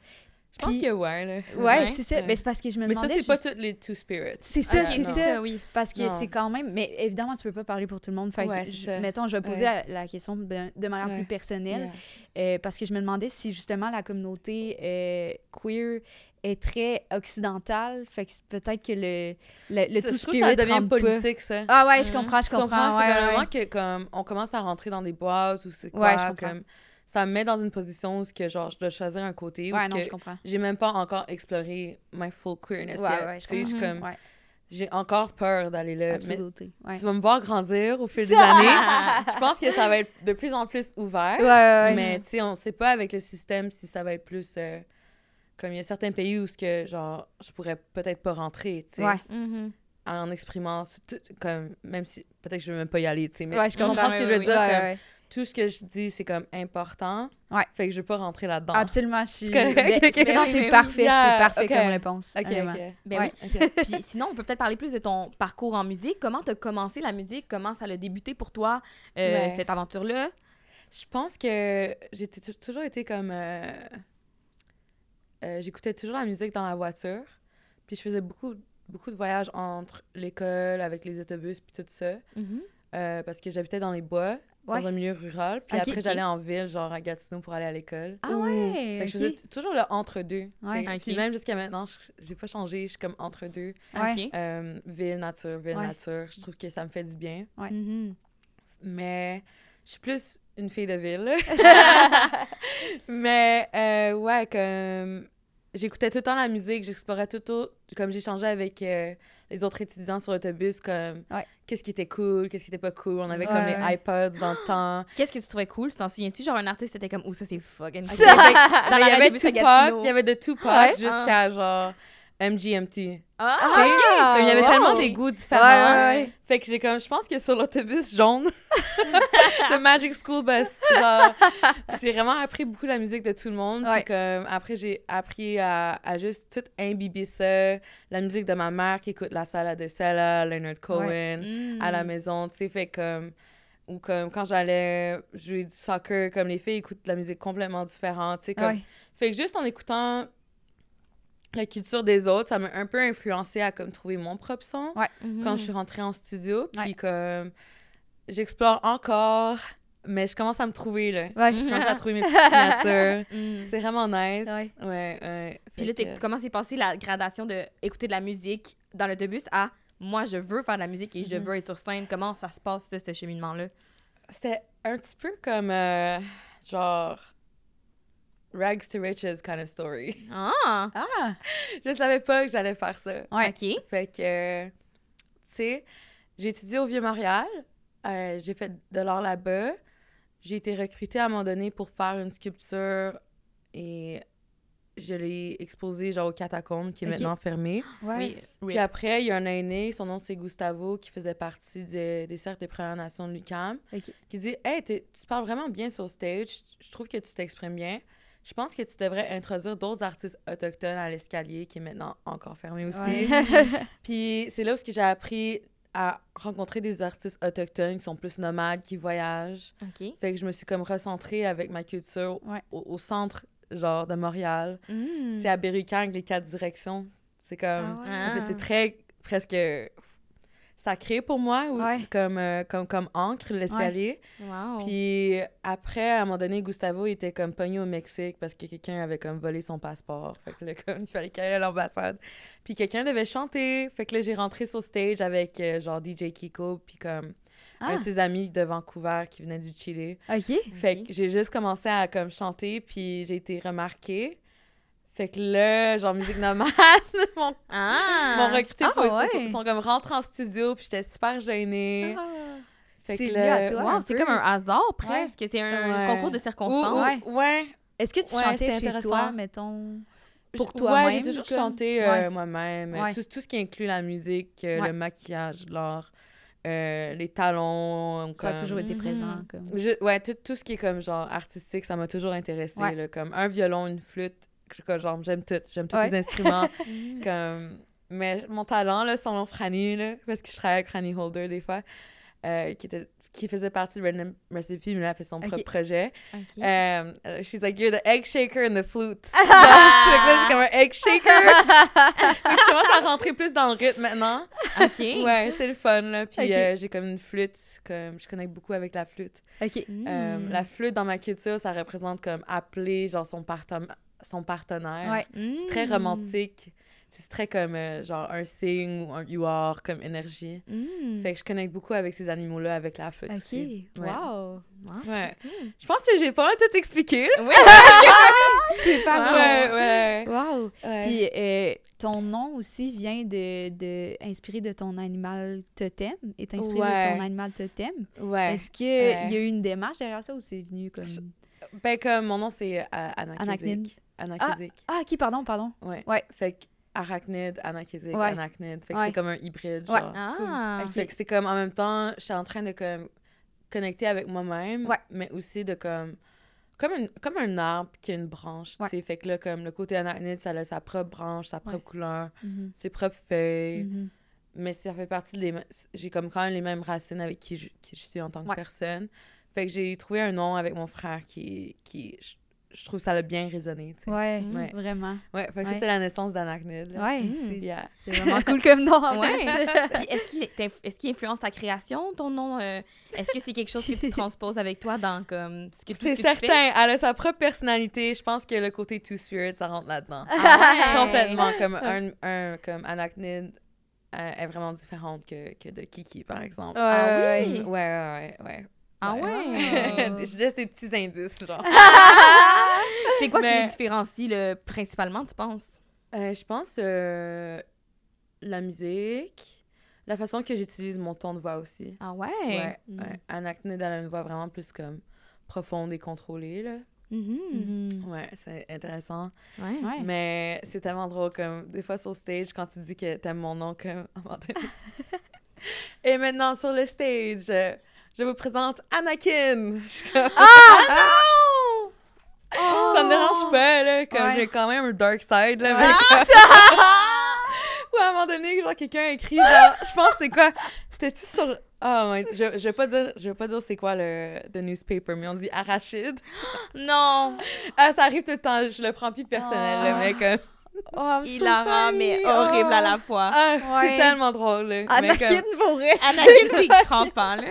Je pense que ouais. Là. Ouais, Ouais. c'est ça. Ouais. Ben, c'est parce que je me Mais ça, demandais. c'est pas juste- toutes les Two Spirits. C'est ça, c'est ça. oui. Parce que c'est quand même. Mais évidemment, tu peux pas parler pour tout le monde. Fait que Ouais, c'est je- ça. mettons, je vais poser Ouais. la, la question de, de manière Ouais. plus personnelle. Euh, parce que je me demandais si justement la communauté euh, queer est très occidentale. Fait que c'est peut-être que le, le, le Ça, tout que spirit ça devient rentre pas. politique, ça. Ah ouais, je Mhm. comprends, je comprends? comprends? ouais, c'est ouais. que comme on commence à rentrer dans des boîtes ou c'est quoi, Ouais, je comprends. comme ça me met dans une position où ce que genre je dois choisir un côté où Ouais, que j'ai même pas encore exploré my full queerness Ouais, yet. ouais, je Tu sais, je suis comprends. comme Ouais, j'ai encore peur d'aller là, mais absolument. Ouais. tu vas me voir grandir au fil des années. je pense que ça va être de plus en plus ouvert. Ouais, ouais, ouais. Mais tu sais, on sait pas avec le système si ça va être plus euh, comme il y a certains pays où ce que genre je pourrais peut-être pas rentrer, tu sais, Ouais. Mhm. en exprimant tout- comme même si peut-être que je veux même pas y aller, tu sais, mais Ouais, je comprends comprends. ce que je veux dire Ouais, comme ouais. Tout ce que je dis c'est comme important. Ouais. Fait que je veux pas rentrer là-dedans. Absolument, je suis. correct, Ben, c'est- Non, c'est parfait, Yeah, c'est parfait comme réponse. OK, honnêtement. OK. Ben Ouais. oui. Puis sinon, on peut peut-être parler plus de ton parcours en musique. Comment t'as commencé la musique? Comment ça a débuté pour toi, euh, Ouais. cette aventure-là? Je pense que j'ai toujours été comme. euh, euh, J'écoutais toujours la musique dans la voiture. Puis je faisais beaucoup, beaucoup de voyages entre l'école, avec les autobus, puis tout ça. Euh, parce que j'habitais dans les bois, Ouais. dans un milieu rural. Puis après, j'allais en ville, genre à Gatineau, pour aller à l'école. Ah ouais. Fait que je faisais toujours le entre-deux. Ouais. Puis même jusqu'à maintenant, je- j'ai pas changé. Je suis comme entre-deux. Euh, ville, nature, ville, Ouais. nature. Je trouve que ça me fait du bien. Ouais. Mhm. Mais je suis plus une fille de ville. Mais euh, ouais, comme j'écoutais tout le temps la musique, j'explorais tout le temps, comme j'échangeais avec euh, les autres étudiants sur l'autobus, comme Ouais. qu'est-ce qui était cool, qu'est-ce qui était pas cool. On avait Ouais, comme ouais. les iPods dans le temps. Qu'est-ce que tu trouvais cool? Tu t'en souviens-tu? Genre, un artiste, c'était comme, oh, ça, c'est fucking cool. Il y avait, Dans il y avait Tupac, il y avait de Tupac Ouais. jusqu'à genre MGMT. Ah! Comme il y avait wow. tellement des goûts différents. ouais, ouais. Fait que j'ai comme, je pense que sur l'autobus jaune de Magic School Bus, genre, j'ai vraiment appris beaucoup la musique de tout le monde. Puis comme, après, j'ai appris à, à juste tout imbiber ça. La musique de ma mère qui écoute la salle de Sella, Leonard Cohen, Mm. à la maison, tu sais, fait comme... Ou comme quand j'allais jouer du soccer, comme les filles écoutent de la musique complètement différente, tu sais, comme... Ouais. Fait que juste en écoutant la culture des autres, ça m'a un peu influencé à comme trouver mon propre son Ouais. Mhm. quand je suis rentrée en studio. Puis Ouais. comme j'explore encore, mais je commence à me trouver là. Ouais. Je commence à trouver mes petites signatures. Mm. C'est vraiment nice. Ouais. Puis là, que- comment s'est passée la gradation de écouter de la musique dans l'autobus à moi, je veux faire de la musique et je Mhm. veux être sur scène? Comment ça se passe, ça, ce cheminement-là? C'était un petit peu comme euh, genre rags to riches kind of story. Ah! Ah! je savais pas que j'allais faire ça. Ouais. OK. Fait que, tu sais, j'ai étudié au Vieux-Montréal. Euh, j'ai fait de l'art là-bas. J'ai été recrutée à un moment donné pour faire une sculpture et je l'ai exposée genre au catacombe qui est maintenant fermé. Ouais. Oui. Puis après, il y a un aîné, son nom c'est Gustavo, qui faisait partie de- des cercles des Premières Nations de l'UQAM, Ok. qui dit Hey, tu parles vraiment bien sur stage, je trouve que tu t'exprimes bien. Je pense que tu devrais introduire d'autres artistes autochtones à l'escalier, qui est maintenant encore fermé aussi. Ouais. Puis c'est là où j'ai appris à rencontrer des artistes autochtones qui sont plus nomades, qui voyagent. OK. Fait que je me suis comme recentrée avec ma culture Ouais. au, au centre, genre, de Montréal. Mm. C'est à Berry-UQAM, les quatre directions. C'est comme... Ah fait- Ah. C'est très, presque sacré pour moi, ou- Ouais. comme, euh, comme, comme encre, l'escalier. Wow. Puis après, à un moment donné, Gustavo était comme pogné au Mexique parce que quelqu'un avait comme volé son passeport. Fait que là, comme, il fallait qu'il aille à l'ambassade. Puis quelqu'un devait chanter. Fait que là, j'ai rentré sur stage avec euh, genre DJ Kiko, puis comme un Ah. de ses amis de Vancouver qui venait du Chili. OK. Fait que j'ai juste commencé à comme chanter, puis j'ai été remarquée. Fait que là, genre musique nomade, mon ah! m'ont recruté Ah, pour ouais. ils sont comme rentrés en studio, puis j'étais super gênée. Ah. Fait C'est que lié là- à toi. Wow, un c'est comme un hasard presque. C'est un Ouais. concours de circonstances. ou- ouais. Est-ce que tu Ouais, chantais chez toi, mettons? Pour toi-même, Ouais, j'ai toujours comme? chanté euh, Ouais. moi-même. Ouais. Tout, tout ce qui inclut la musique, euh, Ouais. le maquillage, l'art. euh, les talons. Ça a toujours été Mhm. présent. Comme... Je- ouais, tout, tout ce qui est comme genre artistique, ça m'a toujours intéressé. Ouais. là, comme un violon, une flûte, genre j'aime tout. J'aime tous Ouais. les instruments. comme... Mais mon talent, là, son nom Franny, là, parce que je travaille avec Franny Holder des fois, euh, qui, était, qui faisait partie de Random Recipe, mais là, elle fait son propre projet. Ok. Um, she's like, you're the egg shaker and the flute. Que là, j'ai comme un egg shaker. Je commence à rentrer plus dans le rythme maintenant. OK. Ouais, c'est le fun, là. Puis euh, j'ai comme une flûte, comme je connecte beaucoup avec la flûte. OK. Mm. la flûte, dans ma culture, ça représente comme appeler, genre, son, parten- son partenaire. Ouais. C'est très Mm. romantique. C'est très comme, euh, genre, un signe ou un you are, comme énergie. Mm. Fait que je connecte beaucoup avec ces animaux-là, avec la flûte aussi. OK. Ouais. Wow. Ouais. Je pense que j'ai pas mal tout expliqué. Oui. C'est pas. Ouais, ouais. Wow. ouais. Puis euh, ton nom aussi vient de, de inspiré de ton animal totem, est inspiré Ouais. de ton animal totem. ouais. Est-ce qu'il y a eu une démarche derrière ça ou c'est venu comme Ben, comme mon nom, c'est euh, Anachnide. Anachésique. Anachésique. Ah, pardon, pardon. Ouais. Ouais. Fait que Ouais. anachnide. Fait que Ouais. c'est comme un hybride, genre. Ah. Ok. Fait que c'est comme, en même temps, je suis en train de, comme, connecter avec moi-même, Ouais. mais aussi de, comme, comme, une, comme un arbre qui a une branche, Ouais. tu sais. Fait que là, comme, le côté anachnide, ça a sa propre branche, sa propre couleur, Mhm. ses propres feuilles. Mhm. Mais ça fait partie des... J'ai comme quand même les mêmes racines avec qui je, qui je suis en tant que personne. Fait que j'ai trouvé un nom avec mon frère qui... qui je, trouve ça a bien résonné, tu sais. Ouais, Ouais. vraiment. Ouais, fait que Ouais. c'était la naissance d'Anachnid. là. Ouais, Mm. c'est Yeah. vraiment cool comme nom. Ouais. est-ce qu'il qu'il influence ta création, ton nom? euh, est-ce que c'est quelque chose que tu transposes avec toi dans comme ce que, tout ce C'est que tu fais? certain, elle a sa propre personnalité. Je pense que le côté Two Spirit, ça rentre là-dedans. Ah ouais. Complètement. Comme un, un comme Anachnid euh, est vraiment différente que, que de Kiki, par exemple. Ah Ouais, oui? Ouais, ouais, ouais. ouais. Ah Ouais. ouais? je laisse des petits indices, genre. c'est quoi qui Mais- les différencie le, principalement, tu penses? Euh, je pense euh, la musique, la façon que j'utilise mon ton de voix aussi. Ah ouais? Ouais, Mm. ouais. Anachnid, elle a une voix vraiment plus comme profonde et contrôlée, là. Mhm. Mhm. Ouais, c'est intéressant. Ouais. Ouais. Mais c'est tellement drôle, comme, des fois sur stage, quand tu dis que t'aimes mon nom, comme. Et maintenant, sur le stage, euh, je vous présente Anakin! Je suis comme- Ça me dérange pas, là, comme Ouais. j'ai quand même un dark side, là, Ouais. mais comme- Ou à un moment donné, genre, quelqu'un a écrit, genre, je pense, c'est quoi? C'était-tu sur... Ah, ouais, je, je vais pas dire, je vais pas dire c'est quoi le the newspaper, mais on dit arachide. Non! Ah, ça arrive tout le temps, je le prends plus personnel, là, Ah. mais comme... Oh, Il so la rend, mais horrible à Oh. la fois. Ah, Ouais. c'est tellement drôle, là. mais Anakin comme- pour vrai. Anakin, c'est crampant, là.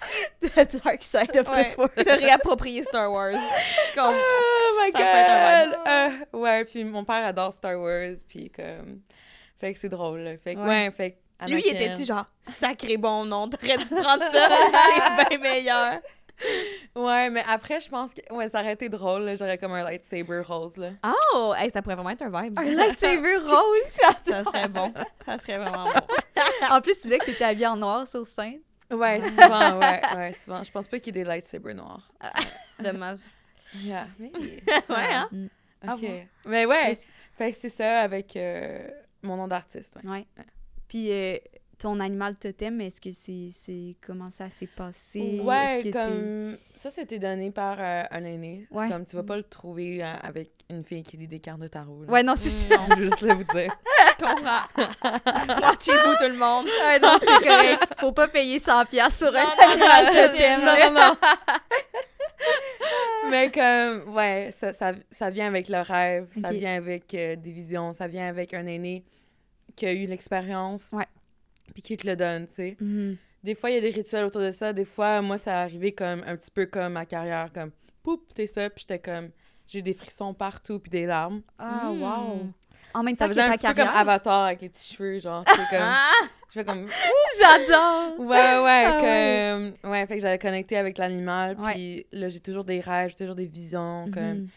The dark side of Ouais. the force. Se réapproprier Star Wars. Je suis comme... Oh my god! Euh, ouais, puis mon père adore Star Wars, puis comme... Fait que c'est drôle, là. Fait que, Ouais. ouais, fait que Lui, Anakin- était-tu genre, sacré bon nom, t'aurais dû prendre ça, c'est bien meilleur. Ouais, mais après, je pense que... Ouais, ça aurait été drôle. J'aurais comme un lightsaber rose, là. Oh, hey, ça pourrait vraiment être un vibe. Un lightsaber rose, Ça serait bon. Ça serait vraiment bon. En plus, tu disais que t'étais habillée en noir sur scène. Ouais, souvent, ouais, ouais, souvent. Je pense pas qu'il y ait des lightsabers noirs. Dommage. Yeah, maybe. Ouais, hein? Ah OK. bon. Mais ouais, fait que c'est ça avec euh, mon nom d'artiste, ouais. Ouais. Puis euh, ton animal totem, est-ce que c'est comment ça s'est passé? Est-ce Ouais, que comme ça, c'était donné par euh, un aîné. Ouais. Comme tu vas pas le trouver euh, avec une fille qui lit des cartes de tarot. là. Ouais, non, c'est ça. Je veux juste le vous dire. Je comprends. Watchez-vous, tout le monde. Ouais, non, c'est correct. Faut pas payer 100 pièces sur un Non, non, animal non, totem. non, non, non. Mais comme, ouais, ça, ça, ça vient avec le rêve, ça vient avec euh, des visions, ça vient avec un aîné qui a eu l'expérience. Ouais. Puis qui te le donne, tu sais. Mhm. Des fois, il y a des rituels autour de ça. Des fois, moi, ça arrivé comme un petit peu comme ma carrière, comme poup, t'es ça. Puis j'étais comme, j'ai des frissons partout, puis des larmes. Ah, Mm. wow. En même Ça temps que faisait un petit peu carrière? comme Avatar avec les petits cheveux, genre. C'est comme, Ah! je fais comme, J'adore. ouais, ouais, Ah comme, ouais, fait que j'avais connecté avec l'animal. Ouais. Puis là, j'ai toujours des rêves, j'ai toujours des visions. Comme, Mhm.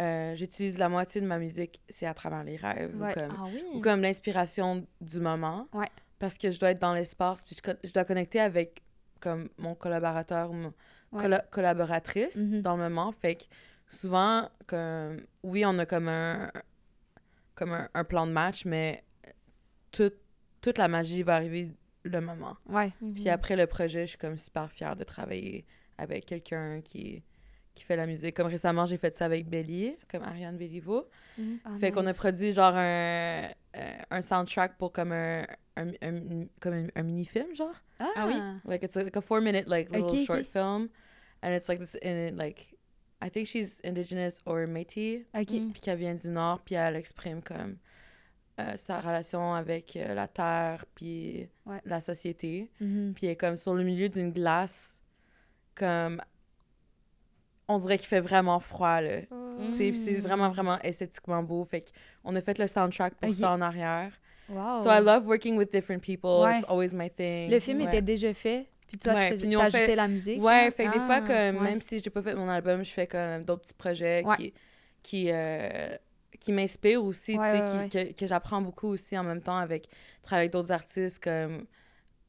euh, j'utilise la moitié de ma musique, c'est à travers les rêves. ou Ouais. comme, Ah oui. ou comme l'inspiration du moment. Ouais. Parce que je dois être dans l'espace, puis je, je dois connecter avec comme mon collaborateur ou mon Ouais. colla- collaboratrice Mhm. dans le moment. Fait que souvent, comme, oui, on a comme un, comme un, un plan de match, mais toute, toute la magie va arriver le moment. Ouais. Puis après le projet, je suis comme super fière de travailler avec quelqu'un qui, qui fait la musique. Comme récemment, j'ai fait ça avec Belly, comme Ariane Bellivo. Ah, fait qu'on a produit genre un, euh, un soundtrack pour comme un, un, un- comme un, un mini-film, genre. Ah, oui? Like it's like a four minute like little short film. And it's like this in like I think she's indigenous or Métis. OK. Mm. Puis qu'elle vient du Nord, puis elle exprime comme euh, sa relation avec euh, la terre, puis Ouais. la société. Mhm. Puis elle est comme sur le milieu d'une glace, comme. On dirait qu'il fait vraiment froid, là. C'est puis c'est vraiment, vraiment esthétiquement beau. Fait qu'on a fait le soundtrack pour ça en arrière. Wow. So I love working with different people. Ouais. It's always my thing. Le film Ouais. était déjà fait, puis toi, Ouais, tu faisais, t'ajoutais fait- la musique. Ouais, fait que des Ah, fois, comme, ouais. même si j'ai pas fait mon album, je fais comme d'autres petits projets qui, qui, euh, qui m'inspirent aussi, tu sais, que, que j'apprends beaucoup aussi en même temps avec travailler avec d'autres artistes, comme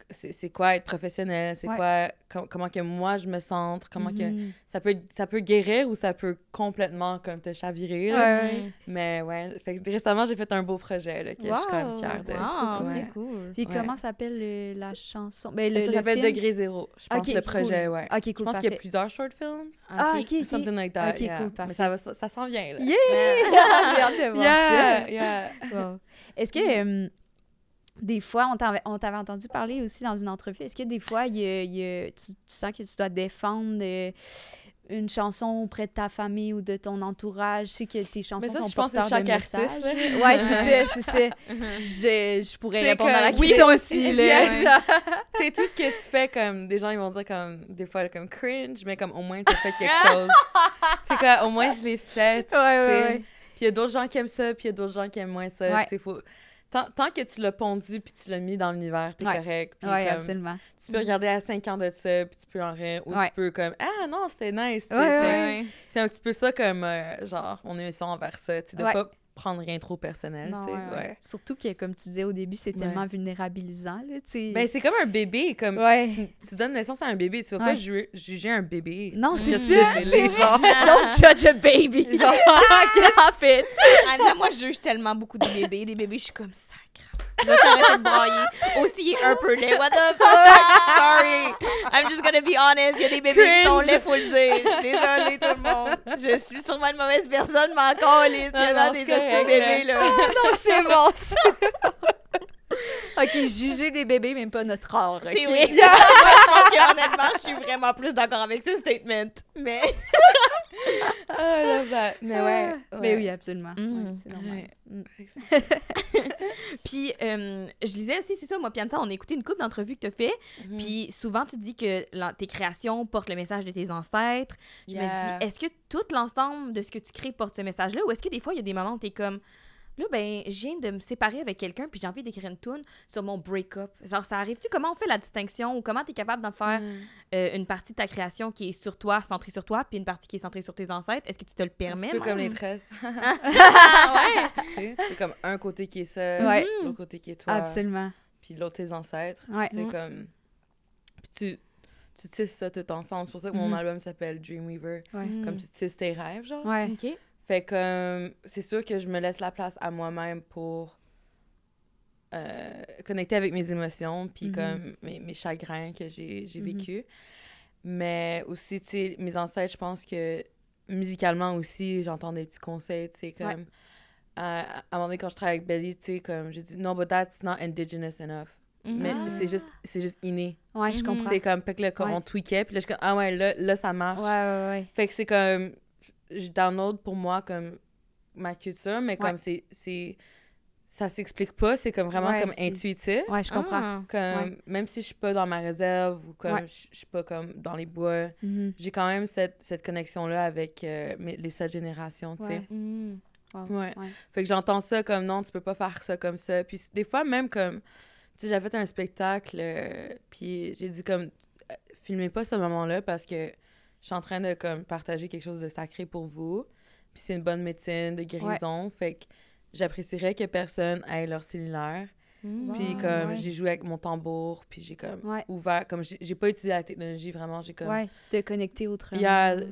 c'est c'est quoi être professionnel, c'est Ouais. quoi, com- comment que moi je me centre, comment que Mhm. ça peut, ça peut guérir ou ça peut complètement comme te chavirer, là? Ouais, ouais. Mais ouais, fait que récemment, j'ai fait un beau projet, là, que je suis quand même Wow, fière de. Ah, trop Ouais. très cool. Puis Ouais. comment s'appelle le- la chanson? Ben, le, ça le s'appelle? Degré Zéro, je pense, le projet, cool. ouais. Ok, Je cool, pense qu'il y a parfait. plusieurs short films. Ah, ok, ok. Something like that. Ok, yeah. cool, Mais ça, va- ça, ça s'en vient, là. Yeah! J'ai hâte de voir Yeah, ça. yeah. Wow. Est-ce que euh, des fois, on t'avait, on t'avait entendu parler aussi dans une entrevue, est-ce que des fois, il il tu, tu sens que tu dois défendre euh, une chanson auprès de ta famille ou de ton entourage? Je sais que tes chansons Mais ça, sont je pense que c'est porteurs de chaque artiste. Ouais, c'est ça, c'est ça. Je, je pourrais répondre à la oui, question c'est- aussi. Là. tu sais, tout ce que tu fais, comme, des gens, ils vont dire, comme, des fois, comme cringe, mais comme, au moins, tu as fait quelque chose. c'est quoi, au moins, je l'ai fait. tu Ouais, ouais, sais. ouais. Puis il y a d'autres gens qui aiment ça, puis il y a d'autres gens qui aiment moins ça. Faut... Tant, tant que tu l'as pondu, puis tu l'as mis dans l'univers, t'es Ouais. correct. Puis Ouais, comme, absolument. tu peux regarder à 5 ans de ça, puis tu peux en rire, ou Ouais. tu peux, comme, ah non, c'était nice. C'est un petit peu ça, comme, euh, genre, mon émission envers ça, tu de pas prendre rien trop personnel, Non, ouais, ouais. ouais. Surtout que, comme tu disais au début, c'est Ouais. tellement vulnérabilisant. Là. Ben, c'est comme un bébé, comme ouais. tu, tu donnes naissance à un bébé, tu vas Ouais. pas ju- juger un bébé. Non, c'est ça. Don't judge a baby. Stop it. Ah, là, moi, je juge tellement beaucoup des bébés. Des bébés, je suis comme sacre. Là, t'arrêtes de brailler. Aussi, un peu laid. What the fuck? Sorry. I'm just gonna be honest. Il y a des bébés qui sont laids, faut le dire. Désolée, tout le monde. Je suis sûrement une mauvaise personne, mais encore, les il y en a non, des petits bébés, là. Non, c'est bon, ça. OK, juger des bébés, mais pas notre art, OK? C'est oui. Moi, je pense que, honnêtement, je suis vraiment plus d'accord avec ce statement. Mais. Love that. Mais ouais. Mais oui, absolument. Mm. Ouais, c'est normal. Mm. Puis, euh, je lisais aussi, c'est ça, moi, Pianza, on a écouté une couple d'entrevues que tu as fait. Mhm. Puis, souvent, tu dis que la- tes créations portent le message de tes ancêtres. Je Yeah. me dis, est-ce que tout l'ensemble de ce que tu crées porte ce message-là? Ou est-ce que des fois, il y a des moments où tu es comme. Là, ben, je viens de me séparer avec quelqu'un, puis j'ai envie d'écrire une tune sur mon break-up. Genre, ça arrive-tu? Comment on fait la distinction? Ou comment tu es capable d'en faire Mm. euh, une partie de ta création qui est sur toi, centrée sur toi, puis une partie qui est centrée sur tes ancêtres? Est-ce que tu te le Un permets? petit peu comme les tresses. Ah ouais! tu sais, c'est comme un côté qui est ça, Ouais. l'autre côté qui est toi, Absolument. puis l'autre tes ancêtres. Ouais. C'est Mm. comme. Puis tu, tu tisses ça tout ensemble. C'est pour ça que mon Mhm. album s'appelle Dreamweaver. Ouais. Mm. Comme tu tisses tes rêves, genre. Ouais. OK. Fait que euh, c'est sûr que je me laisse la place à moi-même pour euh, connecter avec mes émotions, puis Mhm. comme mes, mes chagrins que j'ai j'ai Mhm. vécu. Mais aussi, tu sais, mes ancêtres, je pense que musicalement aussi, j'entends des petits conseils, tu sais, comme... Ouais. à, à un moment donné, quand je travaille avec Belly, tu sais, comme, j'ai dit, non, but that's not indigenous enough. Mais Ah. c'est juste, c'est juste inné. Ouais, je comprends. C'est comme, fait que là, comme Ouais. on tweakait, puis là, je suis comme, ah ouais, là, là ça marche. Ouais, ouais, ouais. Fait que c'est comme. Je download pour moi comme ma culture, mais comme Ouais. c'est. c'est ça s'explique pas, c'est comme vraiment Ouais, comme intuitif. Ouais, je comprends. Ah. Comme, Même si je suis pas dans ma réserve ou comme Ouais. je je suis pas comme dans les bois, Mhm. j'ai quand même cette, cette connexion-là avec euh, mes- les sept générations, tu sais. Ouais. Mm. Wow. Ouais. Ouais. Fait que j'entends ça comme non, tu peux pas faire ça comme ça. Puis des fois, même comme. Tu sais, j'avais fait un spectacle, euh, puis j'ai dit comme. euh, filmez pas ce moment-là parce que je suis en train de comme partager quelque chose de sacré pour vous. Puis c'est une bonne médecine de guérison. Fait que j'apprécierais que personne ait leur cellulaire. Mm. Puis Wow, comme ouais. j'ai joué avec mon tambour, puis j'ai comme Ouais. ouvert. Comme j'ai pas utilisé la technologie vraiment, j'ai comme. Ouais, de connecter autrement.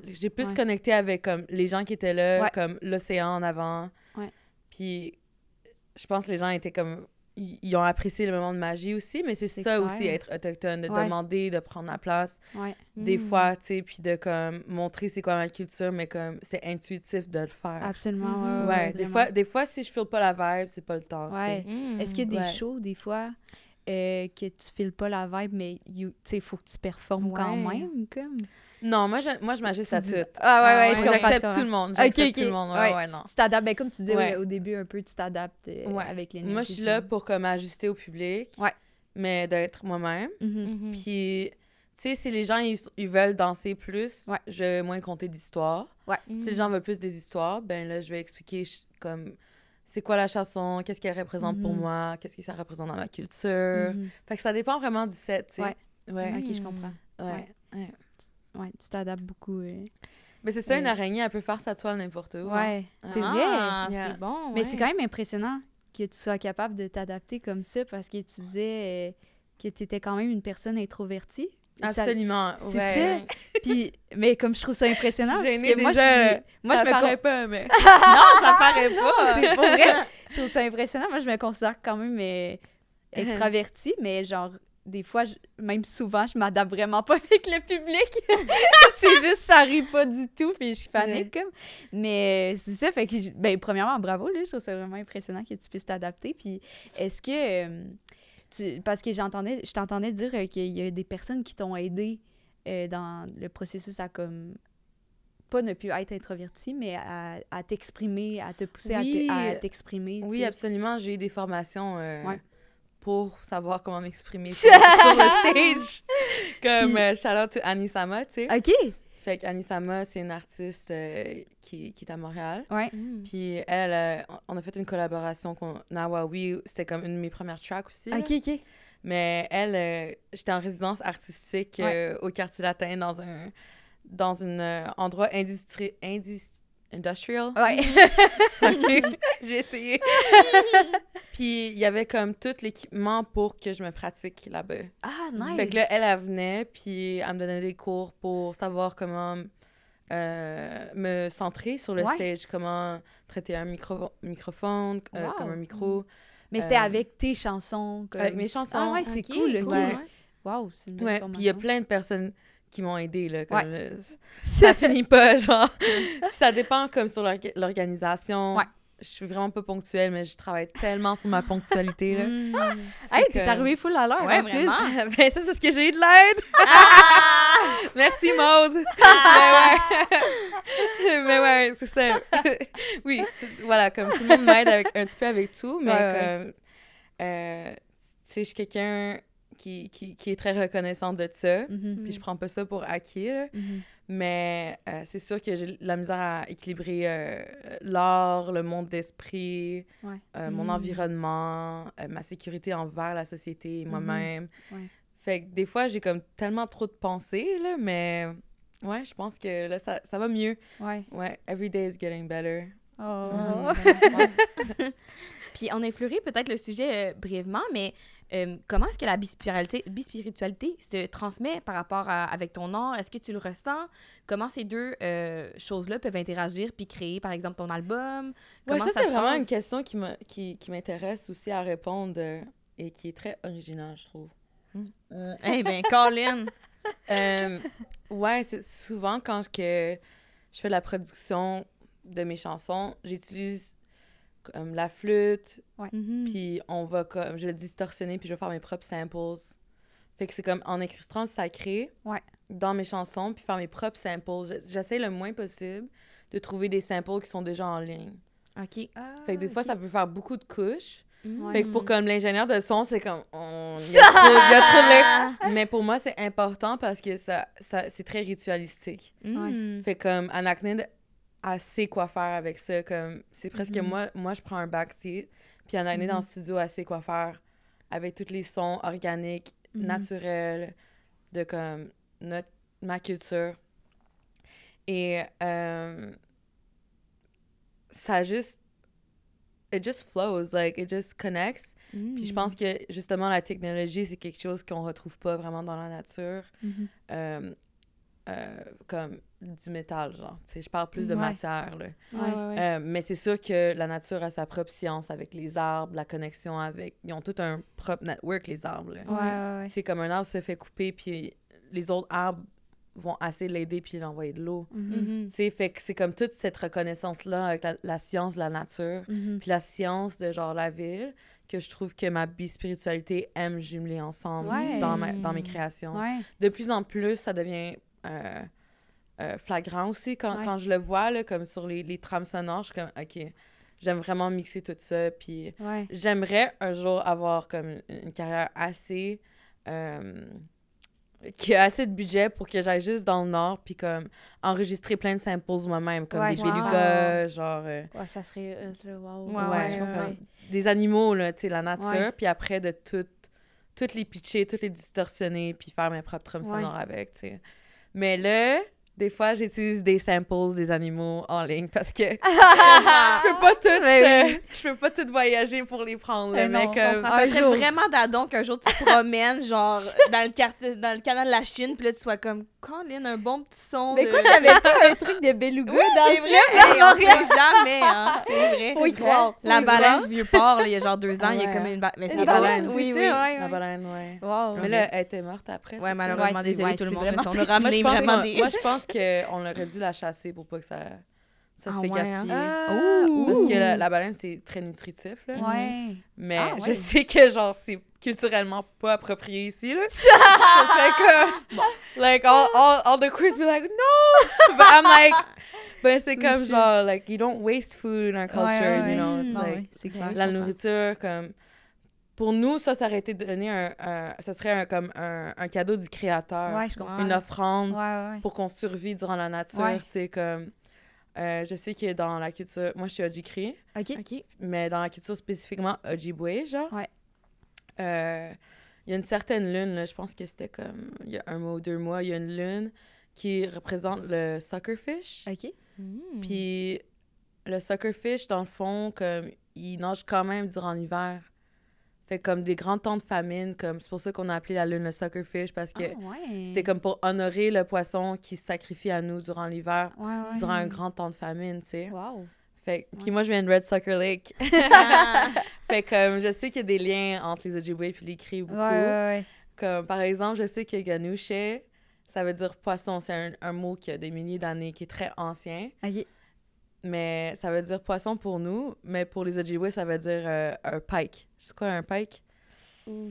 J'ai plus Ouais. connecté avec comme les gens qui étaient là, comme l'océan en avant. Puis je pense que les gens étaient comme ils ont apprécié le moment de magie aussi, mais c'est ça clair. aussi, être autochtone, de Ouais. demander, de prendre la place, Ouais. des Mm. fois, tu sais, puis de comme montrer c'est quoi ma culture, mais comme c'est intuitif de le faire. Absolument. Mhm. ouais, ouais, des fois, des fois, si je file pas la vibe, c'est pas le temps, tu sais. Ouais. Mm. Est-ce qu'il y a des Ouais. shows, des fois, euh, que tu files pas la vibe, mais you- tu sais, il faut que tu performes quand même, comme? Non, moi, je, moi, je m'ajuste à tout. Ah ouais, ouais, Ah je comprends. je J'accepte comprends. tout le monde. Ok, J'accepte ok. tout le monde. Ouais, Ouais. ouais, non. Tu t'adaptes, ben, comme tu disais Ouais. au, début un peu, tu t'adaptes euh, Ouais. avec l'énergie. Moi, je suis là pour comme ajuster au public, Ouais. mais d'être moi-même. Mhm. Mhm. Puis, tu sais, si les gens, ils, ils veulent danser plus, Ouais. je vais moins compter d'histoires. Ouais. Si les gens veulent plus des histoires, ben là, je vais expliquer comme c'est quoi la chanson, qu'est-ce qu'elle représente pour moi, qu'est-ce que ça représente dans ma culture. Fait que ça dépend vraiment du set, tu sais. Ouais. Ouais. Ok, je comprends. ouais. Ouais. tu t'adaptes beaucoup. euh. Mais c'est ça, Ouais. une araignée, elle peut faire sa toile n'importe où. hein. Ouais, c'est Ah, vrai. Yeah. c'est bon. Mais c'est quand même impressionnant que tu sois capable de t'adapter comme ça parce que tu disais euh, que tu étais quand même une personne introvertie. Ça- Absolument. C'est ouais. ça. Puis, mais comme je trouve ça impressionnant, parce que moi, déjà, je, moi, ça je me con- paraît pas, mais... Non, ça paraît pas. c'est pour vrai. Je trouve ça impressionnant. Moi, je me considère quand même euh, extravertie, mais genre, des fois, je- même souvent, je m'adapte vraiment pas avec le public. c'est juste, ça rit pas du tout, puis je suis panique, comme. Mais euh, c'est ça, fait que, ben, premièrement, bravo, là, je trouve ça vraiment impressionnant que tu puisses t'adapter. Puis, est-ce que. euh, tu, parce que j'entendais, je t'entendais dire euh, qu'il y a des personnes qui t'ont aidé euh, dans le processus à comme pas ne plus être introverti, mais à, à t'exprimer, à te pousser à te- Oui. à t'exprimer. Oui, absolument. J'ai eu des formations Ouais. Pour savoir comment m'exprimer sur, sur le stage. Comme Puis- euh, shout out to Annie Sama, tu sais. OK. Fait qu'Annie Sama, c'est une artiste euh, qui, qui est à Montréal. Ouais. Mm. Puis elle, euh, on a fait une collaboration qu'on Nawawi, c'était comme une de mes premières tracks aussi. là. OK, OK. Mais elle, euh, j'étais en résidence artistique euh, au quartier latin dans un dans un euh, endroit industri indus- industrial. Ouais. J'ai essayé. Puis il y avait comme tout l'équipement pour que je me pratique là-bas. Ah, nice. Fait que là, elle, elle venait, puis elle me donnait des cours pour savoir comment euh, me centrer sur le Ouais. stage, comment traiter un micro microphone, euh, Wow. comme un micro, Mais c'était euh, avec tes chansons. Comme... avec mes chansons. Ah ouais, c'est cool. Ouais. Wow, c'est une belle Ouais, puis il y a plein de personnes qui m'ont aidé là, comme Ouais. le- ça finit pas, genre. puis ça dépend comme sur l'orga- l'organisation. Ouais. Je suis vraiment pas ponctuelle, mais je travaille tellement sur ma ponctualité, là. Mm. Hey, t'es que- arrivé full à l'heure, Ouais, en plus. ben ça, c'est parce que j'ai eu de l'aide! Merci, Maude! mais ouais, mais ouais c'est ça. oui, voilà, comme tout le monde m'aide avec, un petit peu avec tout, mais ouais. comme... euh, tu sais, je suis quelqu'un qui, qui, qui est très reconnaissante de ça, Mhm, puis je prends pas ça pour acquis, là. mhm. Mais euh, c'est sûr que j'ai de la misère à équilibrer euh, l'art, le monde d'esprit, Ouais. euh, mon Mm. environnement, euh, ma sécurité envers la société et moi-même. Ouais. Fait que des fois, j'ai comme tellement trop de pensées, là, mais ouais, je pense que là, ça, ça va mieux. Ouais. Ouais, every day is getting better. Oh. Mhm. Puis on a effleuré peut-être le sujet euh, brièvement, mais euh, comment est-ce que la bispiritualité, bispiritualité se transmet par rapport à, avec ton art? Est-ce que tu le ressens? Comment ces deux euh, choses-là peuvent interagir puis créer, par exemple, ton album? Ouais, ça, ça c'est vraiment une question qui me- qui, qui m'intéresse aussi à répondre euh, et qui est très originale, je trouve. Eh bien, Colin! Ouais, souvent quand que je fais la production de mes chansons, j'utilise comme la flûte, Mhm. puis on va comme je vais le distorsionner puis je vais faire mes propres samples. Fait que c'est comme en incrustant le sacré Ouais. dans mes chansons puis faire mes propres samples. Je- J'essaie le moins possible de trouver des samples qui sont déjà en ligne. OK. Fait que des fois ça peut faire beaucoup de couches. Mm. Fait que pour comme l'ingénieur de son, c'est comme on il y a trop, il y a trop de. Mais pour moi, c'est important parce que ça, ça c'est très ritualistique. Mm. Fait comme Anacnid, elle sait quoi faire avec ça. Comme c'est presque Mhm. moi, moi je prends un backseat, puis Anacnid dans le Mhm. studio, elle sait quoi faire avec tous les sons organiques, Mhm. naturels de comme notre ma culture. Et euh, ça juste it just flows like it just connects puis je pense que justement la technologie c'est quelque chose qu'on retrouve pas vraiment dans la nature euh, euh, comme du métal, genre. Tu sais, je parle plus de Ouais. matière, là. Ouais. Euh, mais c'est sûr que la nature a sa propre science avec les arbres, la connexion avec... Ils ont tout un propre network, les arbres, là. Ouais, ouais, ouais. C'est comme un arbre se fait couper, puis les autres arbres vont assez l'aider puis lui envoyer de l'eau. Tu sais, fait que c'est comme toute cette reconnaissance-là avec la, la science de la nature, Mhm. puis la science de genre la ville, que je trouve que ma bispiritualité aime jumeler ensemble Ouais. dans, ma- dans mes créations. Ouais. De plus en plus, ça devient euh, euh, flagrant aussi quand, Ouais. quand je le vois, là, comme sur les, les trames sonores, je suis comme, OK, j'aime vraiment mixer tout ça, puis Ouais. j'aimerais un jour avoir comme une, carrière assez euh, qui a assez de budget pour que j'aille juste dans le nord puis comme enregistrer plein de samples moi-même comme Ouais. des Wow. belugas genre euh, Ouais, ça serait. wow. Ouais, ouais, ouais, je comprends. ouais. des animaux là tu sais la nature puis après de tout toutes les pitcher toutes les distorsionner puis faire mes propres Ouais. sonores avec tu sais mais là des fois, j'utilise des samples des animaux en ligne parce que je peux pas tout, euh, je peux pas tout voyager pour les prendre. là, Eh non, mais je comme- Ça serait jour. vraiment d'adon qu'un jour tu te promènes, genre, dans le, quartier, dans le canal de la Chine, puis là, tu sois comme, Colin, un bon petit son. Mais de... quoi, t'avais pas un truc de beluga Oui, dans c'est le vrai, hey, on sait jamais, hein, c'est vrai. Faut y croire. La baleine du Vieux-Port, là, il y a genre deux ans, il y a comme une, ba- mais Une c'est baleine, baleine. Oui, oui. ouais, La baleine, ouais. Wow. Mais là, elle était morte après. Ouais, malheureusement, désolé tout le monde. mais a. Moi, je ramené pense, qu'on- aurait dû la chasser pour pas que ça, ça se Ah fait ouais, hein? gaspiller. Ah, Parce que la, baleine, c'est très nutritif, là. Ouais. Mais Ah, je sais que, genre, c'est culturellement pas approprié ici, là. ça serait comme... Like, all, all, all the queers be like, no! But I'm like... Ben, c'est comme, genre, like, you don't waste food in our culture, you know? It's like... c'est la nourriture, comme... Pour nous, ça, ça aurait été donné un... un- ça serait un, comme un, un cadeau du créateur. Ouais, je comprends. Une offrande Ouais, ouais, ouais. pour qu'on survive durant la nature. Ouais. C'est comme... euh, je sais que dans la culture... Moi, je suis Ojibwe, OK. OK. mais dans la culture spécifiquement Ojibwe, genre... Ouais. euh, Il y a une certaine lune, là, je pense que c'était comme... Il y a un mois ou deux mois, il y a une lune qui représente le suckerfish. OK. Mm. Puis le suckerfish, dans le fond, comme, il nage quand même durant l'hiver. Fait comme des grands temps de famine, comme c'est pour ça qu'on a appelé la lune le suckerfish, parce que Ah, ouais. c'était comme pour honorer le poisson qui se sacrifie à nous durant l'hiver, Ouais, ouais. durant un grand temps de famine, tu sais. Wow. Fait puis moi, je viens de Red Sucker Lake. Ah. fait comme, je sais qu'il y a des liens entre les Ojibwe et les Cris beaucoup. Comme, par exemple, je sais que Ganouche, ça veut dire poisson. C'est un, un mot qui a des milliers d'années, qui est très ancien. Mais ça veut dire poisson pour nous, mais pour les Ojibwe, ça veut dire euh, un pike. C'est quoi un pike?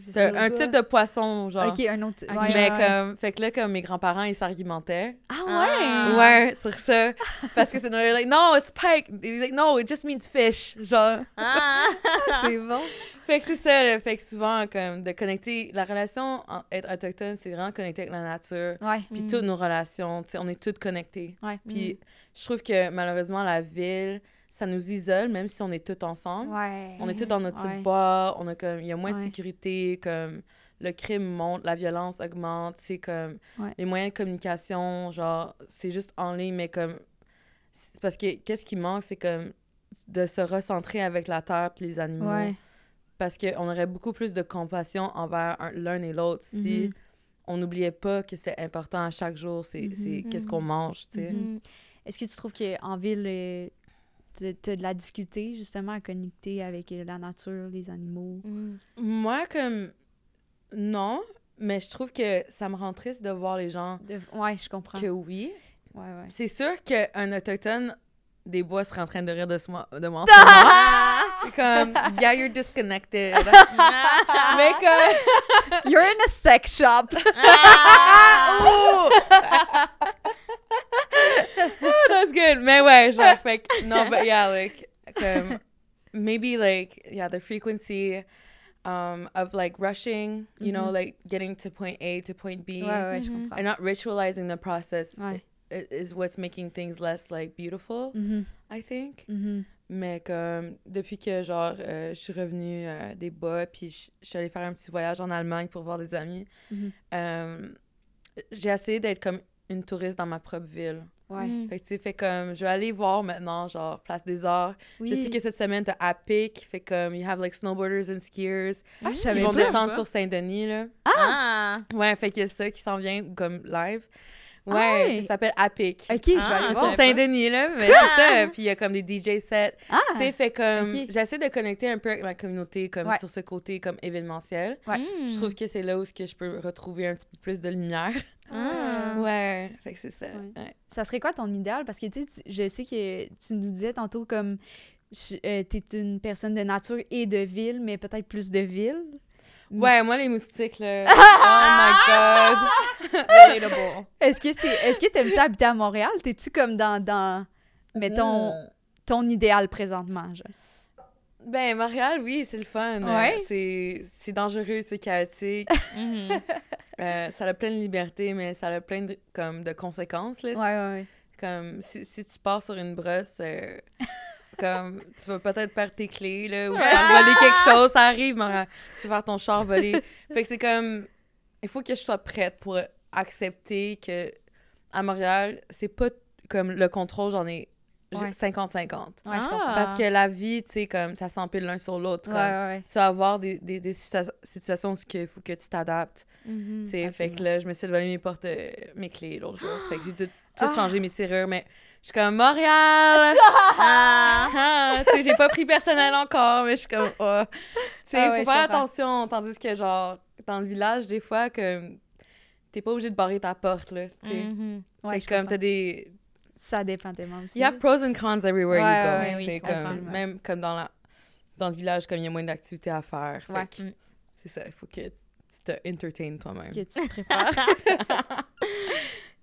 C'est un, un type de poisson, genre. OK, un autre. Mais comme, fait que là, comme mes grands-parents, ils s'argumentaient. Ah, Ah. ouais? Ouais, sur ça. Parce que c'est like, no, it's pike. They're like, no, it just means fish. Genre. Ah. C'est bon. Fait que c'est ça, là. Fait que souvent, comme, de connecter. La relation en- être autochtone, c'est vraiment connecter avec la nature. Ouais. Puis Mm. toutes nos relations, tu sais, on est toutes connectées. Ouais. Puis je trouve que malheureusement, la ville, ça nous isole, même si on est toutes ensemble. Ouais. On est tous dans notre petit bois, on a comme il y a moins de sécurité, comme le crime monte, la violence augmente, c'est comme les moyens de communication, genre c'est juste en ligne mais comme parce que qu'est-ce qui manque c'est comme de se recentrer avec la terre puis les animaux Ouais. Parce que on aurait beaucoup plus de compassion envers un- l'un et l'autre si Mhm. on n'oubliait pas que c'est important à chaque jour, c'est c'est Mhm. qu'est-ce qu'on mange, tu sais. Mhm. Est-ce que tu trouves qu'en ville, euh, tu as de la difficulté justement à connecter avec euh, la nature, les animaux? Mm. Moi comme non, mais je trouve que ça me rend triste de voir les gens De- Ouais, je comprends. que oui. Ouais, ouais. C'est sûr qu'un autochtone des bois serait en train de rire de, moi en ce moment. C'est comme, yeah, you're disconnected. Comme, You're in a sex shop! oh! oh, that's good. Ouais, genre, fait que, non, but yeah, like, comme, maybe like, yeah, the frequency um, of like rushing, you know, Mhm. like getting to point A to point B. Ouais, ouais, je Mhm. And not ritualizing the process Ouais. is what's making things less like beautiful, Mhm. I think. Mais comme depuis que genre euh, je suis revenue euh, des bas puis je suis allée faire un petit voyage en Allemagne pour voir des amis, Mhm. euh, j'ai essayé d'être comme une touriste dans ma propre ville. Ouais. Mm. Fait que tu fait comme je vais aller voir maintenant genre Place des Arts. Oui. Je sais que cette semaine t'as Epic, fait comme you have like snowboarders and skiers Ah, savais vont pas. descendre sur Saint-Denis là. Ah! Ouais, fait qu'il y a ça qui s'en vient comme live. Ouais, ouais. ça s'appelle Apic. Ok, je vais Ah, aller voir. sur. Saint-Denis, là, mais c'est ça. Puis il y a comme des DJ sets. Ah, Tu sais, fait comme... J'essaie de connecter un peu avec ma communauté, comme Ouais. sur ce côté comme événementiel. Ouais. Mm. Je trouve que c'est là où ce que je peux retrouver un petit peu plus de lumière. Ah. Ouais, fait que c'est ça. Ouais. Ouais. ça serait quoi ton idéal? Parce que tu sais, je sais que tu nous disais tantôt comme euh, t'es une personne de nature et de ville, mais peut-être plus de ville. Ouais, moi, les moustiques, là. oh my God! Relatable. Est-ce que c'est est-ce que t'aimes ça habiter à Montréal? T'es-tu comme dans, dans mettons Mm. ton idéal présentement? genre? Ben, Montréal, oui, c'est le fun. Ouais. Euh, C'est c'est dangereux, c'est chaotique. Mhm. Euh, ça a plein de liberté, mais ça a plein de, comme, de conséquences, là. Ouais, ouais, ouais. Comme, si, si tu pars sur une brosse, euh, comme, tu vas peut-être perdre tes clés, là, ou faire voler quelque chose, ça arrive, Montréal. Tu peux faire ton char voler. fait que c'est comme, il faut que je sois prête pour accepter que à Montréal, c'est pas comme le contrôle, j'en ai j'ai Ouais. 50-50. Ouais, je Ah. Parce que la vie, tu sais, comme, ça s'empile l'un sur l'autre. Ouais, ouais, ouais. Tu vas avoir des, des, des situa- situations où il faut que tu t'adaptes. Tu sais, fait que là, je me suis volé mes portes, euh, mes clés l'autre jour. Fait que j'ai tout, tout Ah. changé mes serrures, mais je suis comme Montréal! Ah. Pas pris personnel encore, mais je suis comme, oh. Tu sais, Ah ouais, faut faire attention. Tandis que, genre, dans le village, des fois, comme, t'es pas obligé de barrer ta porte, là, tu sais. Ouais, Fait je que comme t'as des... Ça dépend tellement aussi. You have pros and cons everywhere Ouais, you go. ouais, oui, C'est comme, même comme dans, la, dans le village, comme il y a moins d'activités à faire. Fait Ouais. que Mm. c'est ça, il faut que tu te entertaines toi-même. que tu te prépares.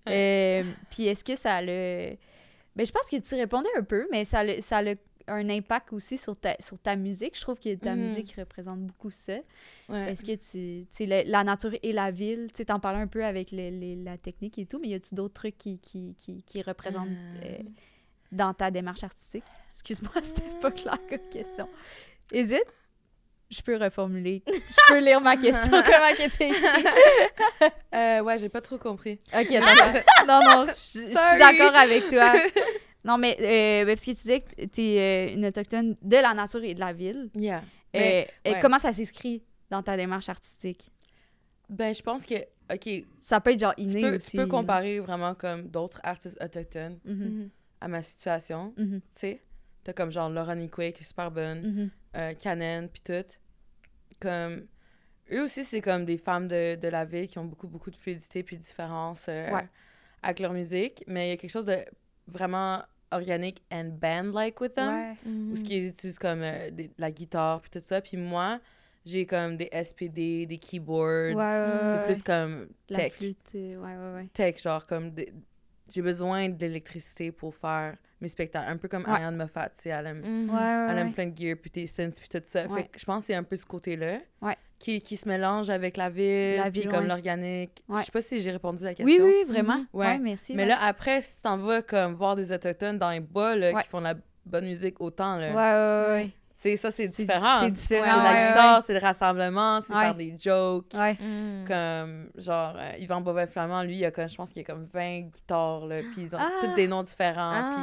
Euh, Puis est-ce que ça le... Ben, je pense que tu répondais un peu, mais ça le- ça le- un impact aussi sur ta, sur ta musique. Je trouve que ta Mhm. musique représente beaucoup ça. Ouais. Est-ce que tu... Tu le- la nature et la ville, tu t'en parlais un peu avec le- les- la technique et tout, mais y a-tu d'autres trucs qui, qui, qui, qui représentent Euh. euh, dans ta démarche artistique? Excuse-moi, c'était pas clair comme question. Hésite? Je peux reformuler. Je peux lire ma question comment elle était. Euh, ouais, j'ai pas trop compris. Ok, d'accord. non, non, je je suis d'accord avec toi. Non, mais euh, ben, parce que tu disais que tu es une autochtone de la nature et de la ville. Yeah. Euh, Mais, et ouais. comment ça s'inscrit dans ta démarche artistique? Ben, je pense que, OK, tu Ça peut être genre inné peux, aussi. tu peux comparer vraiment comme d'autres artistes autochtones Mhm, Mhm. à ma situation, mhm, tu sais. T'as comme genre Laura Quay qui est super bonne, mhm. euh, Canen, puis tout. Comme, eux aussi, c'est comme des femmes de, de la ville qui ont beaucoup, beaucoup de fluidité puis de différence euh, Ouais. avec leur musique, mais il y a quelque chose de vraiment organique and band-like with them. Ouais. ou ce qu'ils utilisent comme euh, des- la guitare puis tout ça puis moi j'ai comme des SPD des keyboards Ouais, ouais, c'est plus comme La tech flûte, euh, ouais, ouais, ouais. tech genre comme des- j'ai besoin d'électricité pour faire mes spectacles un peu comme Ouais. Ariane Moffat tu sais elle aime, Mhm. Ouais, ouais, elle aime ouais. plein de gear puis des synths puis tout ça Ouais. fait que je pense que c'est un peu ce côté là Ouais. Qui, qui se mélange avec la ville La puis ville, comme ouais. l'organique Ouais. je sais pas si j'ai répondu à la Oui, question oui, vraiment. Mhm. Ouais, Ouais. merci. mais ouais. là après si tu t'en vas comme voir des autochtones dans les bois là, Ouais. qui font de la bonne musique autant là Ouais, ouais, ouais. C'est ça, c'est C'est- différent. c'est différent, C'est la ouais, guitare, c'est le rassemblement, c'est Ouais. faire des jokes. Ouais. Mhm. Comme, genre, euh, Yvan Bovin-Flamand, lui, il a comme, je pense qu'il y a comme 20 guitares, là, puis ils ont Ah. tous des noms différents, Ah.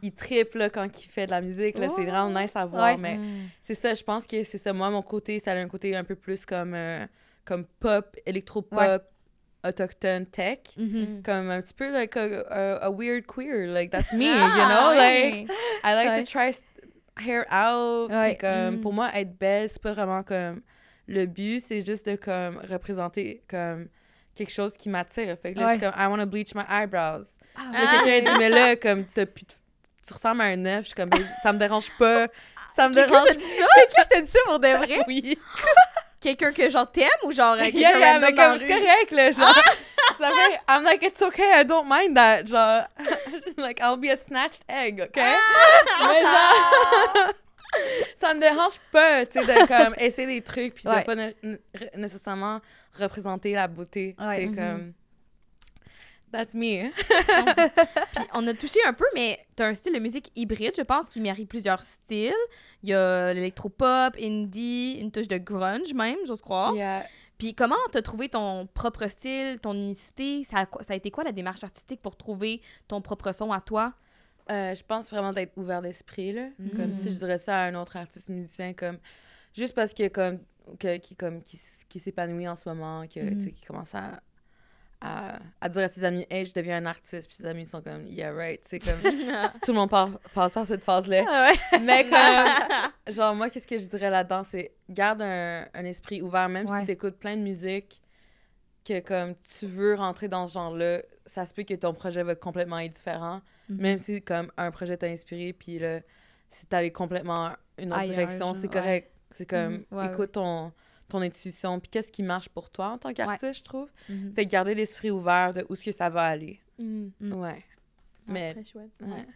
puis il triple, là, quand il fait de la musique, là, c'est Oh. vraiment nice à voir, Ouais. mais Mhm. c'est ça, je pense que c'est ça. Moi, mon côté, ça a un côté un peu plus comme, euh, comme pop, électro-pop, Ouais. autochtone, tech. Mhm. Comme un petit peu like a, a, a weird queer, like that's me, you know, like I like Ouais. to try hair out. puis Ouais. comme, Mm. pour moi, être belle, c'est pas vraiment comme le but, c'est juste de comme représenter comme quelque chose qui m'attire. Fait que là, je suis Ouais. comme, I want to bleach my eyebrows. Ah, quelqu'un dit, mais là, comme, t'as plus tu ressembles à un œuf. Je suis comme, Ben, ça me dérange pas. Ça me dérange Quelqu'un t'a dit ça pour de vrai? Oui. Quelqu'un que genre t'aimes ou genre euh, quelqu'un Yeah, yeah, mais comme, c'est correct, là. Genre, ça fait, I'm like, it's okay, I don't mind that. Genre, like, I'll be a snatched egg, OK? Mais genre, ça me dérange pas, tu sais, de comme essayer des trucs puis Ouais. de pas nécessairement représenter la beauté. Ouais. C'est Mhm. comme, that's me. Puis on a touché un peu, mais t'as un style de musique hybride, je pense, qui marie plusieurs styles. Il y a l'électropop, indie, une touche de grunge même, j'ose croire. Yeah. Puis comment t'as trouvé ton propre style, ton unicité? Ça a, quoi- ça a été quoi la démarche artistique pour trouver ton propre son à toi? Euh, je pense vraiment d'être ouvert d'esprit, là. Comme Mhm. si je dirais ça à un autre artiste musicien, comme... Juste parce que, comme, que, qui, comme, qui, s'épanouit en ce moment, que, sais, qui commence à, à, à dire à ses amis, hey, je deviens un artiste, puis ses amis sont comme, yeah, right. C'est comme, tout le monde par- passe par cette phase-là. Ah ouais. Mais comme, genre, moi, qu'est-ce que je dirais là-dedans, c'est garde un, un esprit ouvert, même Ouais. si tu écoutes plein de musique, que comme tu veux rentrer dans ce genre-là, ça se peut que ton projet va complètement être différent, Mhm. même si comme un projet t'a inspiré, puis là, si t'allais complètement une autre Ailleurs, direction, c'est ouais. correct. C'est comme, Mhm, ouais, écoute ton, ton intuition, puis qu'est-ce qui marche pour toi en tant qu'artiste, je trouve. Mhm. Fait que garder l'esprit ouvert de où est-ce que ça va aller. Mm. Mm. Ouais. Mais, Très chouette. ouais.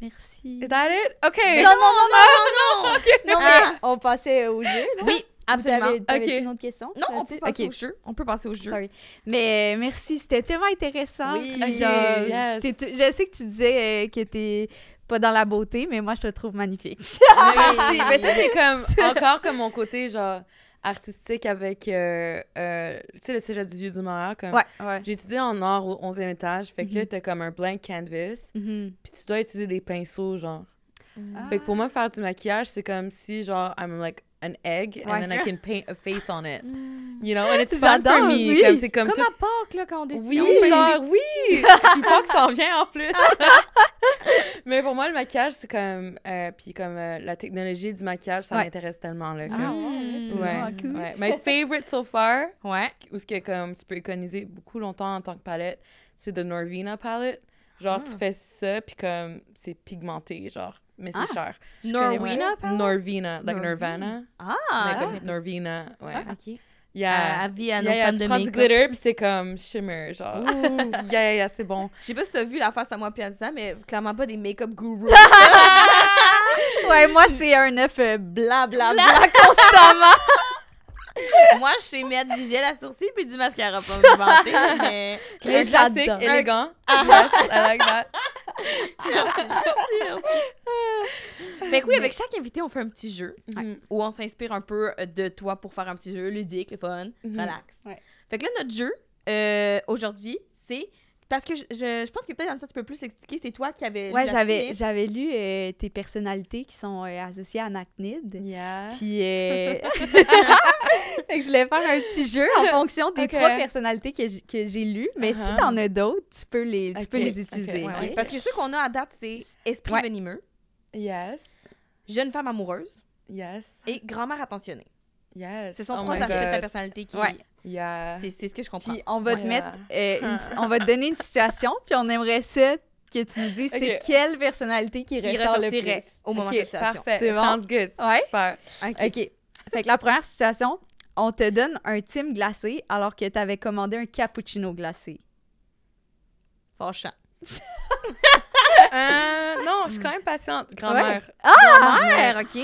Merci. Is that it? OK. Non, non, non, non, non, non! Non, Ah. mais on passait au jeu. là. Oui, absolument. T'avais- t'avais Ok. une autre question? Non, on peut passer Ok. au jeu. On peut passer au jeu. Sorry. Mais euh, merci, c'était tellement intéressant. Oui, genre, yes. tu- je sais que tu disais euh, que t'es pas dans la beauté, mais moi, je te trouve magnifique. Merci. Mais ça, c'est comme encore comme mon côté genre artistique avec euh, euh, tu sais le cégep du vieux du Montréal comme ouais, ouais. j'ai étudié en art au 11e étage fait que là Mhm. t'as comme un blank canvas Mhm. puis tu dois utiliser des pinceaux genre Ah. fait que pour moi faire du maquillage c'est comme si genre I'm like an egg and Ouais. then I can paint a face on it you know and it's fun for me oui. comme c'est comme, Comme tout à Pâques, là, quand on décide. oui, on genre, vite. oui! Puis pas que ça en vient en plus. Mais pour moi, le maquillage, c'est comme. euh, puis comme euh, la technologie du maquillage, ça Ouais. m'intéresse tellement. Là, Ah, ouais, c'est ouais, cool. ouais. My favorite so far, Ouais. où ce que comme tu peux économiser beaucoup longtemps en tant que palette, c'est de Norvina palette. Genre, tu fais ça, puis comme c'est pigmenté, genre, mais c'est Ah. cher. Palette? Norvina, like Norvina? Nirvana. Ah, like. Norvina, ouais. Ah, ok. Yeah. À- avis à nos Yeah, yeah, fans tu de prends du make-up. glitter, puis c'est comme shimmer, genre. yeah, yeah, yeah, c'est bon. Je sais pas si t'as vu la face à moi puis à ça, mais clairement pas des make-up gurus. Ouais, moi, c'est un œuf euh, blanc, blanc, blanc constamment. moi, je sais mettre du gel à sourcils puis du mascara pour me vanter, mais... Classique, élégant. Yes, I like that. Fait que oui, avec chaque invité, on fait un petit jeu où on s'inspire un peu de toi pour faire un petit jeu ludique, le fun, Mhm. relax. Ouais. Fait que là, notre jeu, euh, aujourd'hui, c'est... Parce que je, je, je pense que peut-être, Anissa, tu peux plus expliquer, c'est toi qui avais... lu Ouais, j'avais, j'avais lu euh, tes personnalités qui sont euh, associées à Nacnid. Yeah. Puis, euh... fait que je voulais faire un petit jeu en fonction des trois personnalités que j'ai, que j'ai lues. Mais si Uh-huh. t'en as d'autres, tu peux les, tu peux les utiliser. Ouais. Parce que ceux qu'on a à date, c'est esprit Ouais. venimeux, Yes. jeune femme amoureuse Yes. et grand-mère attentionnée. Yes. Ce sont Oh trois aspects de ta personnalité qui... Ouais. Yeah. C'est c'est ce que je comprends. Puis on va te mettre, euh, une- on va te donner une situation, puis on aimerait ça que tu nous dises c'est quelle personnalité qui, qui ressort le plus. au moment Ok, de cette situation. parfait. C'est bon? Sounds good. Ouais. Super. OK. Fait que la première situation, on te donne un team glacé alors que tu avais commandé un cappuccino glacé. Fâchant. Euh, non, je suis quand même patiente. Grand-mère. Grand-mère, OK.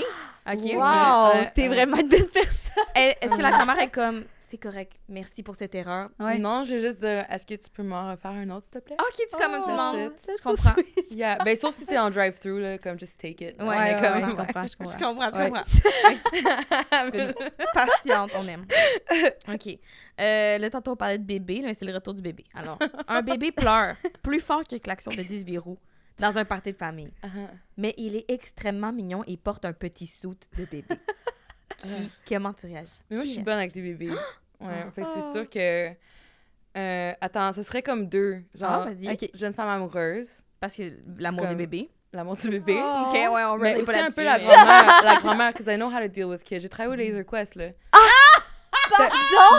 OK. Wow! Ouais, T'es ouais. vraiment une bonne personne. Est- Est-ce que la grand-mère est comme, c'est correct, merci pour cette erreur? Ouais. Non, je vais juste dire, est-ce que tu peux m'en refaire un autre, s'il te plaît? OK, tu comme un petit Oh, monde. that's Je comprends. Yeah. Ben, sauf si t'es en drive-thru, là, comme just take it. Ouais, comme- ouais, je comprends, je Je comprends. comprends, je Ouais. comprends. Good. Patiente, on aime. OK. Euh, là, tantôt, on parlait de bébé, mais c'est le retour du bébé. Alors, un bébé pleure plus fort que le klaxon de 10 roues dans un party de famille. Uh-huh. Mais il est extrêmement mignon et porte un petit suit de bébé. Qui, comment tu réagis? Mais moi, je suis bonne avec les bébés. Ouais, fait que c'est sûr que... euh, attends, ce serait comme deux. Genre, Ah, jeune femme amoureuse, Parce que l'amour Comme- des bébés. l'amour du bébé. Oh. OK, ouais, on Mais aussi un peu la grand-mère, la grand-mère, because I know how to deal with kids. J'ai travaillé au Laser Quest, là. Pardon!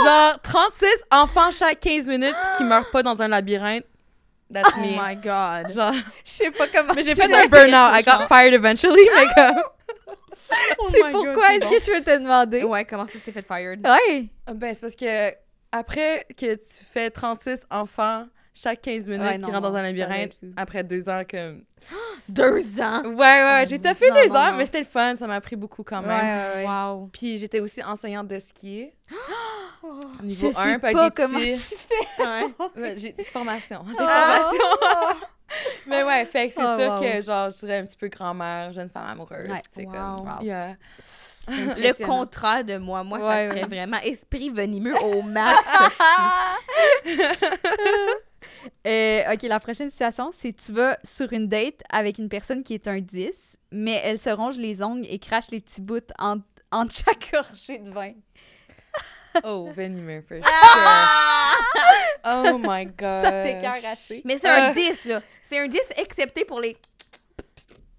Genre, 36 enfants chaque 15 minutes qui meurent pas dans un labyrinthe. That's Oh me. my God. Genre, Je sais pas comment mais j'ai fait un burn-out. I got fired eventually, mais comme... C'est my God, pourquoi c'est est-ce bon. que je peux te demander? Ouais, comment ça s'est fait fired? Ouais. Ben, c'est parce que après que tu fais 36 enfants chaque 15 minutes Ouais, qui rentrent dans un labyrinthe, après deux ans, comme... Deux ans? Ouais, ouais, ouais, j'ai fait Non, deux ans, mais c'était le fun, ça m'a pris beaucoup quand même. ouais, ouais. Wow. Puis j'étais aussi enseignante de skier. Je Niveau sais 1, puis avec pas comment petits- tu fais. J'ai des formations. Des Oh. formations. Mais ouais, fait que c'est Oh, sûr wow. que, genre, je dirais un petit peu grand-mère, jeune femme amoureuse. Ouais. C'est Wow. comme. Wow. Yeah. Le contraire de moi. Moi, ça serait ouais. vraiment esprit venimeux au max. Euh, ok, la prochaine situation, c'est tu vas sur une date avec une personne qui est un 10, mais elle se ronge les ongles et crache les petits bouts entre, entre chaque gorgée de vin. Oh, venimeux, for Ah! sure. Oh my god. Ça t'écœure assez. Mais c'est un Euh. 10, là. C'est un 10 excepté pour les.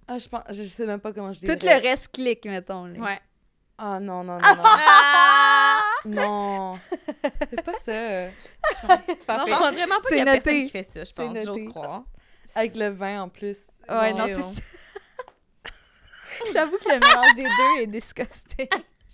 Ah, je pense, je sais même pas comment je dis. Tout le reste clique, mettons. là. Ouais. Ah non, non, non, non. Ah! non. Fais pas ça. Je pense vraiment pas qu'il y a C'est personne qui fait ça, je C'est pense. J'ose croire. Avec le vin en plus. Ouais, non, Non. c'est ça. J'avoue que le mélange des deux est disgusting.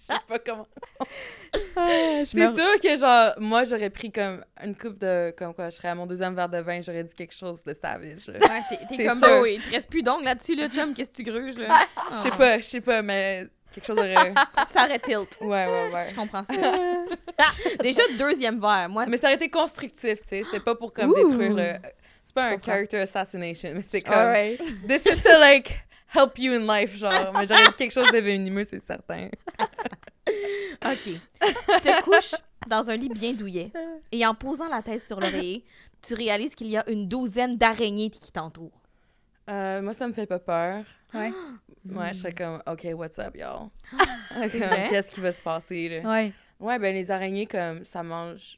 Je sais pas comment. Je C'est me- sûr que, genre, moi, j'aurais pris comme une coupe de. Comme quoi, je serais à mon deuxième verre de vin, j'aurais dit quelque chose de savage. là. Ouais, t'es- comme, oh, il te reste plus d'ongles là-dessus, là, chum, qu'est-ce que tu gruges, là? Je sais pas, je sais pas, mais quelque chose aurait. Ça aurait tilt. Ouais, ouais, ouais. Je comprends ça. Déjà, deuxième verre. Moi, Mais ça aurait été constructif, tu sais. C'était pas pour comme Ouh. détruire le. C'est pas un character assassination, mais c'est comme. Alright. This is to like help you in life, genre. Mais dit quelque chose de venimeux, c'est certain. OK. Tu te couches dans un lit bien douillet et en posant la tête sur l'oreiller, tu réalises qu'il y a une douzaine d'araignées qui t'entourent. Euh, moi, ça me fait pas peur. Ouais. Ouais, je serais comme, OK, what's up, y'all? Qu'est-ce qui va se passer, là? Ouais. Ouais, ben les araignées, comme, ça mange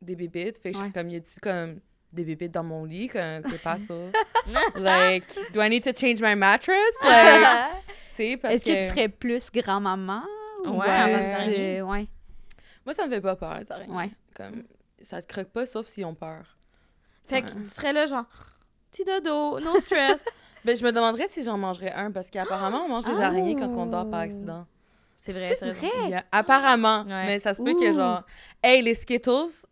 des bébites. Fait que je Ouais. suis comme, y a-tu comme des bébites dans mon lit? Comme, t'es pas ça? like, do I need to change my mattress? Like, Est-ce que tu serais plus grand-maman? ou Ouais, euh, ouais. Moi, ça me fait pas peur, les araignées. Ouais. Comme, ça te croque pas, sauf s'ils ont peur. Fait que tu serais là, genre, petit dodo, no stress. Ben, je me demanderais si j'en mangerais un, parce qu'apparemment, on mange des araignées quand on dort par accident. C'est vrai, C'est vrai? Yeah, Apparemment. Ouais. Mais ça se peut que, genre, hey, les Skittles,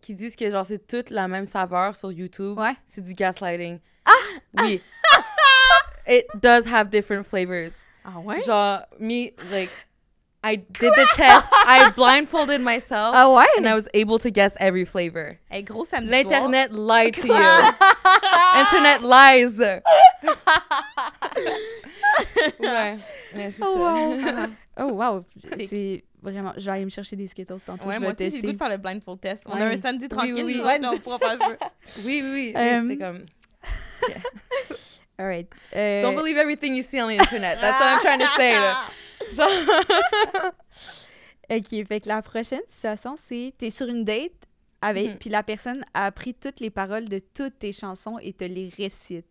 qui disent que, genre, c'est toute la même saveur sur YouTube, Ouais. c'est du gaslighting. Ah! Oui. It does have different flavors. Ah ouais? Genre, me, like, I did the test. I blindfolded myself. Ah ouais? And I was able to guess every flavor. Hey, gros samedi. L'Internet lied to you. Internet lies. ouais. Ouais, c'est ça. wow. Oh, wow. C'est- vraiment... Je vais aller me chercher des Skittles tantôt. Ouais, je moi aussi, j'ai le goût de faire le blindfold test. On a Ouais. un samedi tranquille, oui, oui. nous autres, là, on pourra faire ça. Oui, oui, oui. Euh, C'était comme. All right. Euh, Don't believe everything you see on the internet. That's what I'm trying to say. Là. Genre. OK, fait que la prochaine situation, c'est t'es sur une date avec Mhm. puis la personne a appris toutes les paroles de toutes tes chansons et te les récite.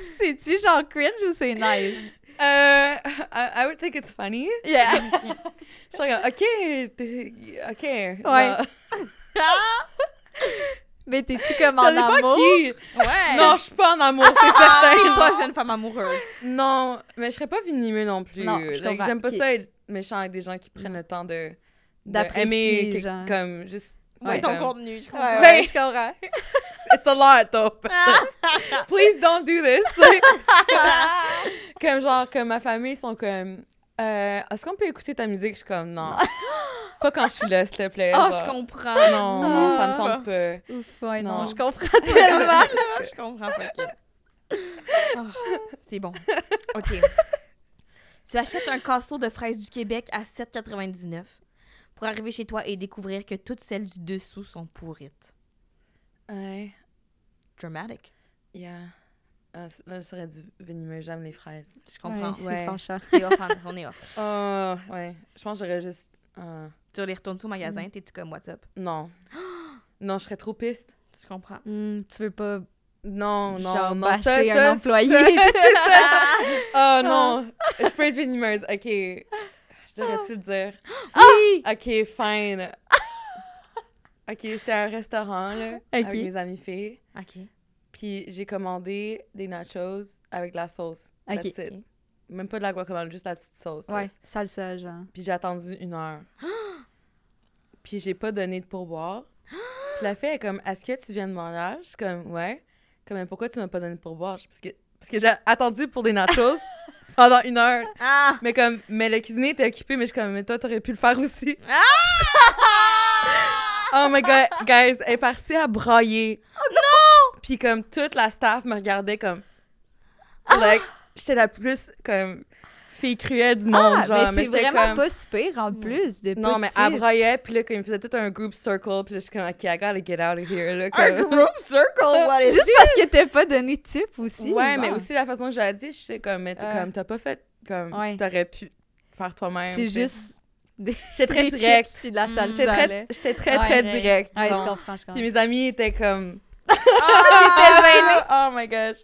C'est-tu genre cringe ou c'est nice? Uh, I, I would think it's funny. Yeah. Je suis comme, OK, OK. Ouais. Mais t'es-tu comme en Ça amour? qui? Ouais. Non, je suis pas en amour, c'est T'es certain. pas jeune femme amoureuse. Non, mais je serais pas venimeux non plus. Non, je. J'aime pas ça être méchant avec des gens qui prennent le temps de de D'apprécier, aimer que- genre. comme juste ouais, ton comme- contenu, je comprends. ouais, Ben- je comprends. It's a lot though. Please don't do this. Comme genre comme ma famille ils sont comme euh, est-ce qu'on peut écouter ta musique? Je suis comme non. pas quand je suis là s'il te plaît. Ah, genre. je comprends. Non, non, ça me Ah. tente pas. Ouf, ouais, non, Non. je comprends tellement. je comprends pas. ok. Ah, c'est bon. OK. Tu achètes un casseau de fraises du Québec à 7,99 pour arriver chez toi et découvrir que toutes celles du dessous sont pourrites. Ouais. Dramatic. Yeah. Ah, là, ça serait du venimeux, j'aime les fraises. Je comprends. Ouais, c'est Ouais. C'est off, on- on est off. Oh, ouais. Je pense que j'aurais juste. euh, Tu les retournes au magasin, t'es-tu comme WhatsApp? non. non, je serais trop piste. Tu comprends? Hmm, tu veux pas Non, non, Genre non. bâcher ça, un ça, employé. ça. Oh non. Je peux être venimeuse. OK. Devrais-tu dire? Oui! OK, fine. OK, j'étais à un restaurant, là, avec mes amis filles. OK. Puis j'ai commandé des nachos avec de la sauce. Ok. That's it. Même pas de la guacamole, juste la petite sauce. Ouais, salsa, genre. Puis j'ai attendu une heure. Puis j'ai pas donné de pourboire. Puis la fille est comme, est-ce que tu viens de? Je suis comme, ouais. Comme, pourquoi tu m'as pas donné de pourboire? Je- Parce que, parce que j'ai attendu pour des nachos pendant une heure. Ah! Mais comme, mais le cuisinier était occupé, mais je suis comme, mais toi, t'aurais pu le faire aussi. oh my god, guys, elle est partie à brailler. Oh non! Puis comme, toute la staff me regardait comme, like, j'étais la plus, comme, fille cruelle du monde, Ah, genre. mais c'est vraiment comme- pas si pire en plus de non, mais elle braillait, puis là, comme, il faisait tout un group circle, puis là, je suis comme, OK, I gotta get out of here, là. Un group circle, what is Juste parce que t'as pas donné type aussi. ouais, mais aussi la façon que j'ai dit, je sais comme, t'as Euh. pas fait, comme, Ouais. t'aurais pu faire toi-même. C'est juste. J'étais très puis de la Mm. J'étais très, très, très Ouais. je comprends, je comprends. Puis mes amis étaient comme... Ah! oh my gosh.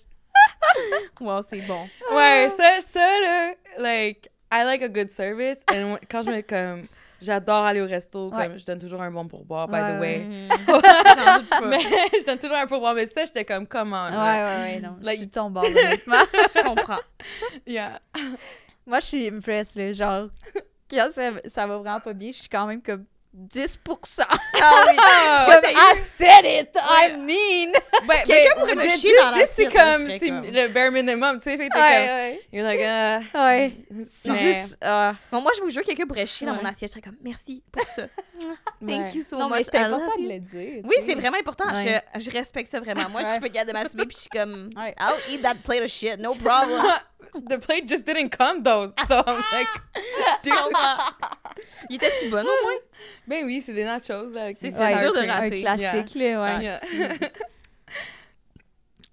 Wow, c'est bon. Ouais, ça, ça, là, like, I like a good service. Et moi, quand je me, comme, j'adore aller au resto, Ouais. comme, je donne toujours un bon pourboire, by Ouais, the way. Pas. Mais je donne toujours un pourboire, mais ça, j'étais comme, comment, Ouais, ouais, ouais, non. Like- Je suis bord, honnêtement. Je comprends. Yeah. Moi, je suis impressed, là. Genre, quand ça, ça va vraiment pas bien, je suis quand même comme 10 Ah oui. Comme, I said it! I mean! ouais, Quelqu'un mais pourrait me chier dans c'est comme, c'est le bare minimum, tu sais, fait que t'es Ouais, comme, you're like, ah. Ouais. C'est juste. ah. Bon, moi, je vous jure, quelqu'un pourrait chier dans mon assiette. Je serais comme, merci pour ça. Thank Ouais. you so non, much. mais c'est I important de le dire. Oui, c'est vraiment important. Ouais. Je, je respecte ça vraiment. Moi, je suis pas capable de m'assumer, puis je suis comme. I'll eat that plate of shit, no problem. The plate just didn't come, though, so I'm like. Il était-tu bon au moins? Ben oui, c'est des nachos, C'est sour dur de cream. Un rater. classique, là, ouais. Yeah.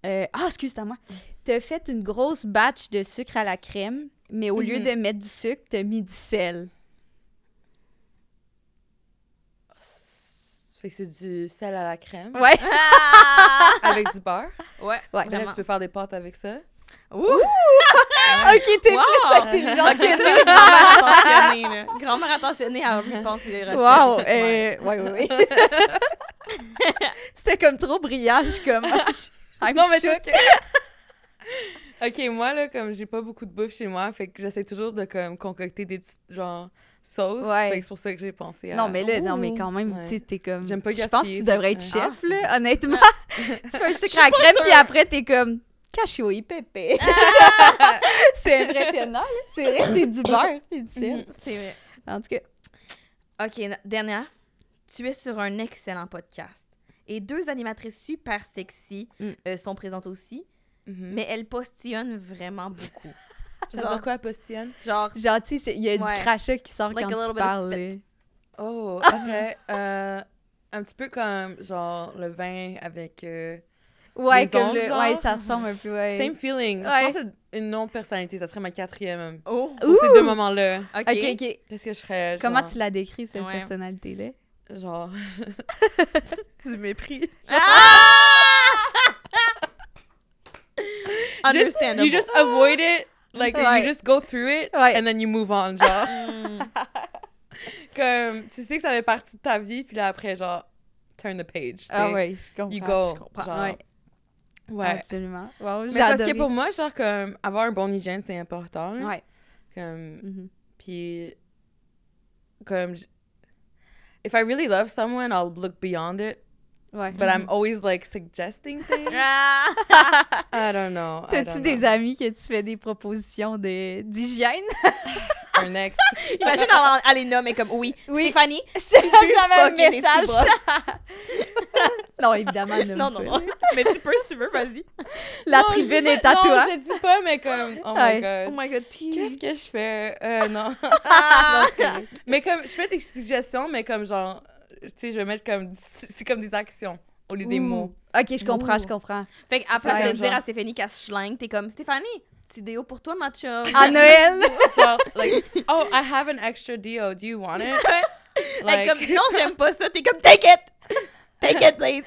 Euh, Ah, excuse moi T'as fait une grosse batch de sucre à la crème, mais au lieu Mhm. de mettre du sucre, t'as mis du sel. Fait que c'est du sel à la crème Ouais. avec du beurre. Ouais, Ouais. Là, tu peux faire des pâtes avec ça. Ouh! ok, t'es Wow! plus intelligente Ok, que une grand-mère attentionnée, là. Grand-mère attentionnée à lui pense les recettes. Wow! Euh, ouais, ouais, ouais. C'était comme trop brillant, je suis comme. I'm non, mais c'est que... OK, moi, là, comme j'ai pas beaucoup de bouffe chez moi, fait que j'essaie toujours de, comme, concocter des petites, genre, sauces. Ouais. Fait que c'est pour ça que j'ai pensé à... Non, mais là, non, mais quand même, Ouais. tu sais, t'es comme. J'aime pas Je pense que tu devrais être fait- chef, Ah, là, honnêtement. tu fais un sucre à crème, puis après, t'es comme. Cachou pépé. c'est impressionnant. C'est vrai, c'est du beurre, puis du sel. C'est vrai. En tout cas. OK, dernière. Tu es sur un excellent podcast. Et deux animatrices super sexy Mm. euh, sont présentes aussi, Mhm. mais elles postillonnent vraiment beaucoup. Ça veut dire quoi, postillonne? Genre, Genre, tu sais, il y a Ouais. du crachat qui sort Like a quand little tu parles. Oh, OK. euh, un petit peu comme, genre, le vin avec... euh, Ouais, Les comme ongles, le- genre? ouais, ça ressemble un peu, ouais. Same feeling. Ouais. Je pense que c'est une autre personnalité. Ça serait ma quatrième. oh, Pour ces deux moments-là. OK. Ok, ok. Qu'est-ce que je ferais? Comment genre- tu la décris, cette Ouais. personnalité-là? Genre... du mépris. Understandable. You just avoid it. Like, Ouais. you just go through it, Ouais. and then you move on, genre. Mm. Comme, tu sais que ça fait partie de ta vie, puis là, après, genre, turn the page. Ah ouais, je comprends. You go. Je comprends. genre. Ouais, Ouais. absolument. Wow, Mais parce que pour moi, genre, comme, avoir un bon hygiène, c'est important, là. Ouais. Comme, Mhm. puis, comme, if I really love someone, I'll look beyond it, Ouais. but I'm always, like, suggesting things. Ah! I don't know. T'as-tu des amis que tu fais des propositions de- d'hygiène? Un ex. Imagine avoir à les nommer comme oui. Oui. Stéphanie. Fucker des petits message. non, évidemment, Non, non, non. Mais tu peux si tu veux, vas-y. La Non, tribune est à toi. Non, je le dis pas, mais comme, oh my god. Oh my god. Qu'est-ce que je fais? Euh, non. Ah! mais comme, je fais des suggestions, mais comme genre, tu sais, je vais mettre comme, c'est comme des actions au lieu des Ouh. mots. Ok, je comprends, Ouh. je comprends. Fait Ouais, de dire genre. à Stéphanie qu'elle se schlingue, t'es comme Stéphanie, petit déo pour toi, ma chum. À Noël! Like, oh, I have an extra deal. Do you want it? Est Like, comme non, j'aime pas ça. T'es comme take it! Take it, please!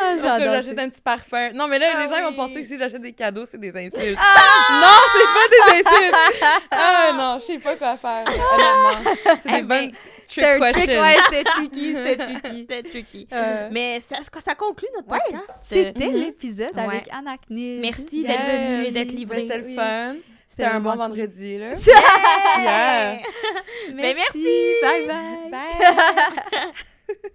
Ah, j'adore. j'achète un petit parfum. Non, mais là, Ah les gens ils vont oui. penser que si j'achète des cadeaux, c'est des insultes. Non, c'est pas des insultes! Ah non, je sais pas quoi faire, honnêtement. C'est des Eh, bonnes C'est trick un trick, ouais, c'était tricky, c'était tricky. C'était tricky. Euh, Mais ça, ça conclut notre Ouais, podcast. C'était Mhm. l'épisode Ouais. avec Anacnid. Merci Yes. d'être venu et d'être livré. C'était le Oui. fun. C'était un bon vendredi, là. Yeah. Mais Merci. Bye bye. Bye!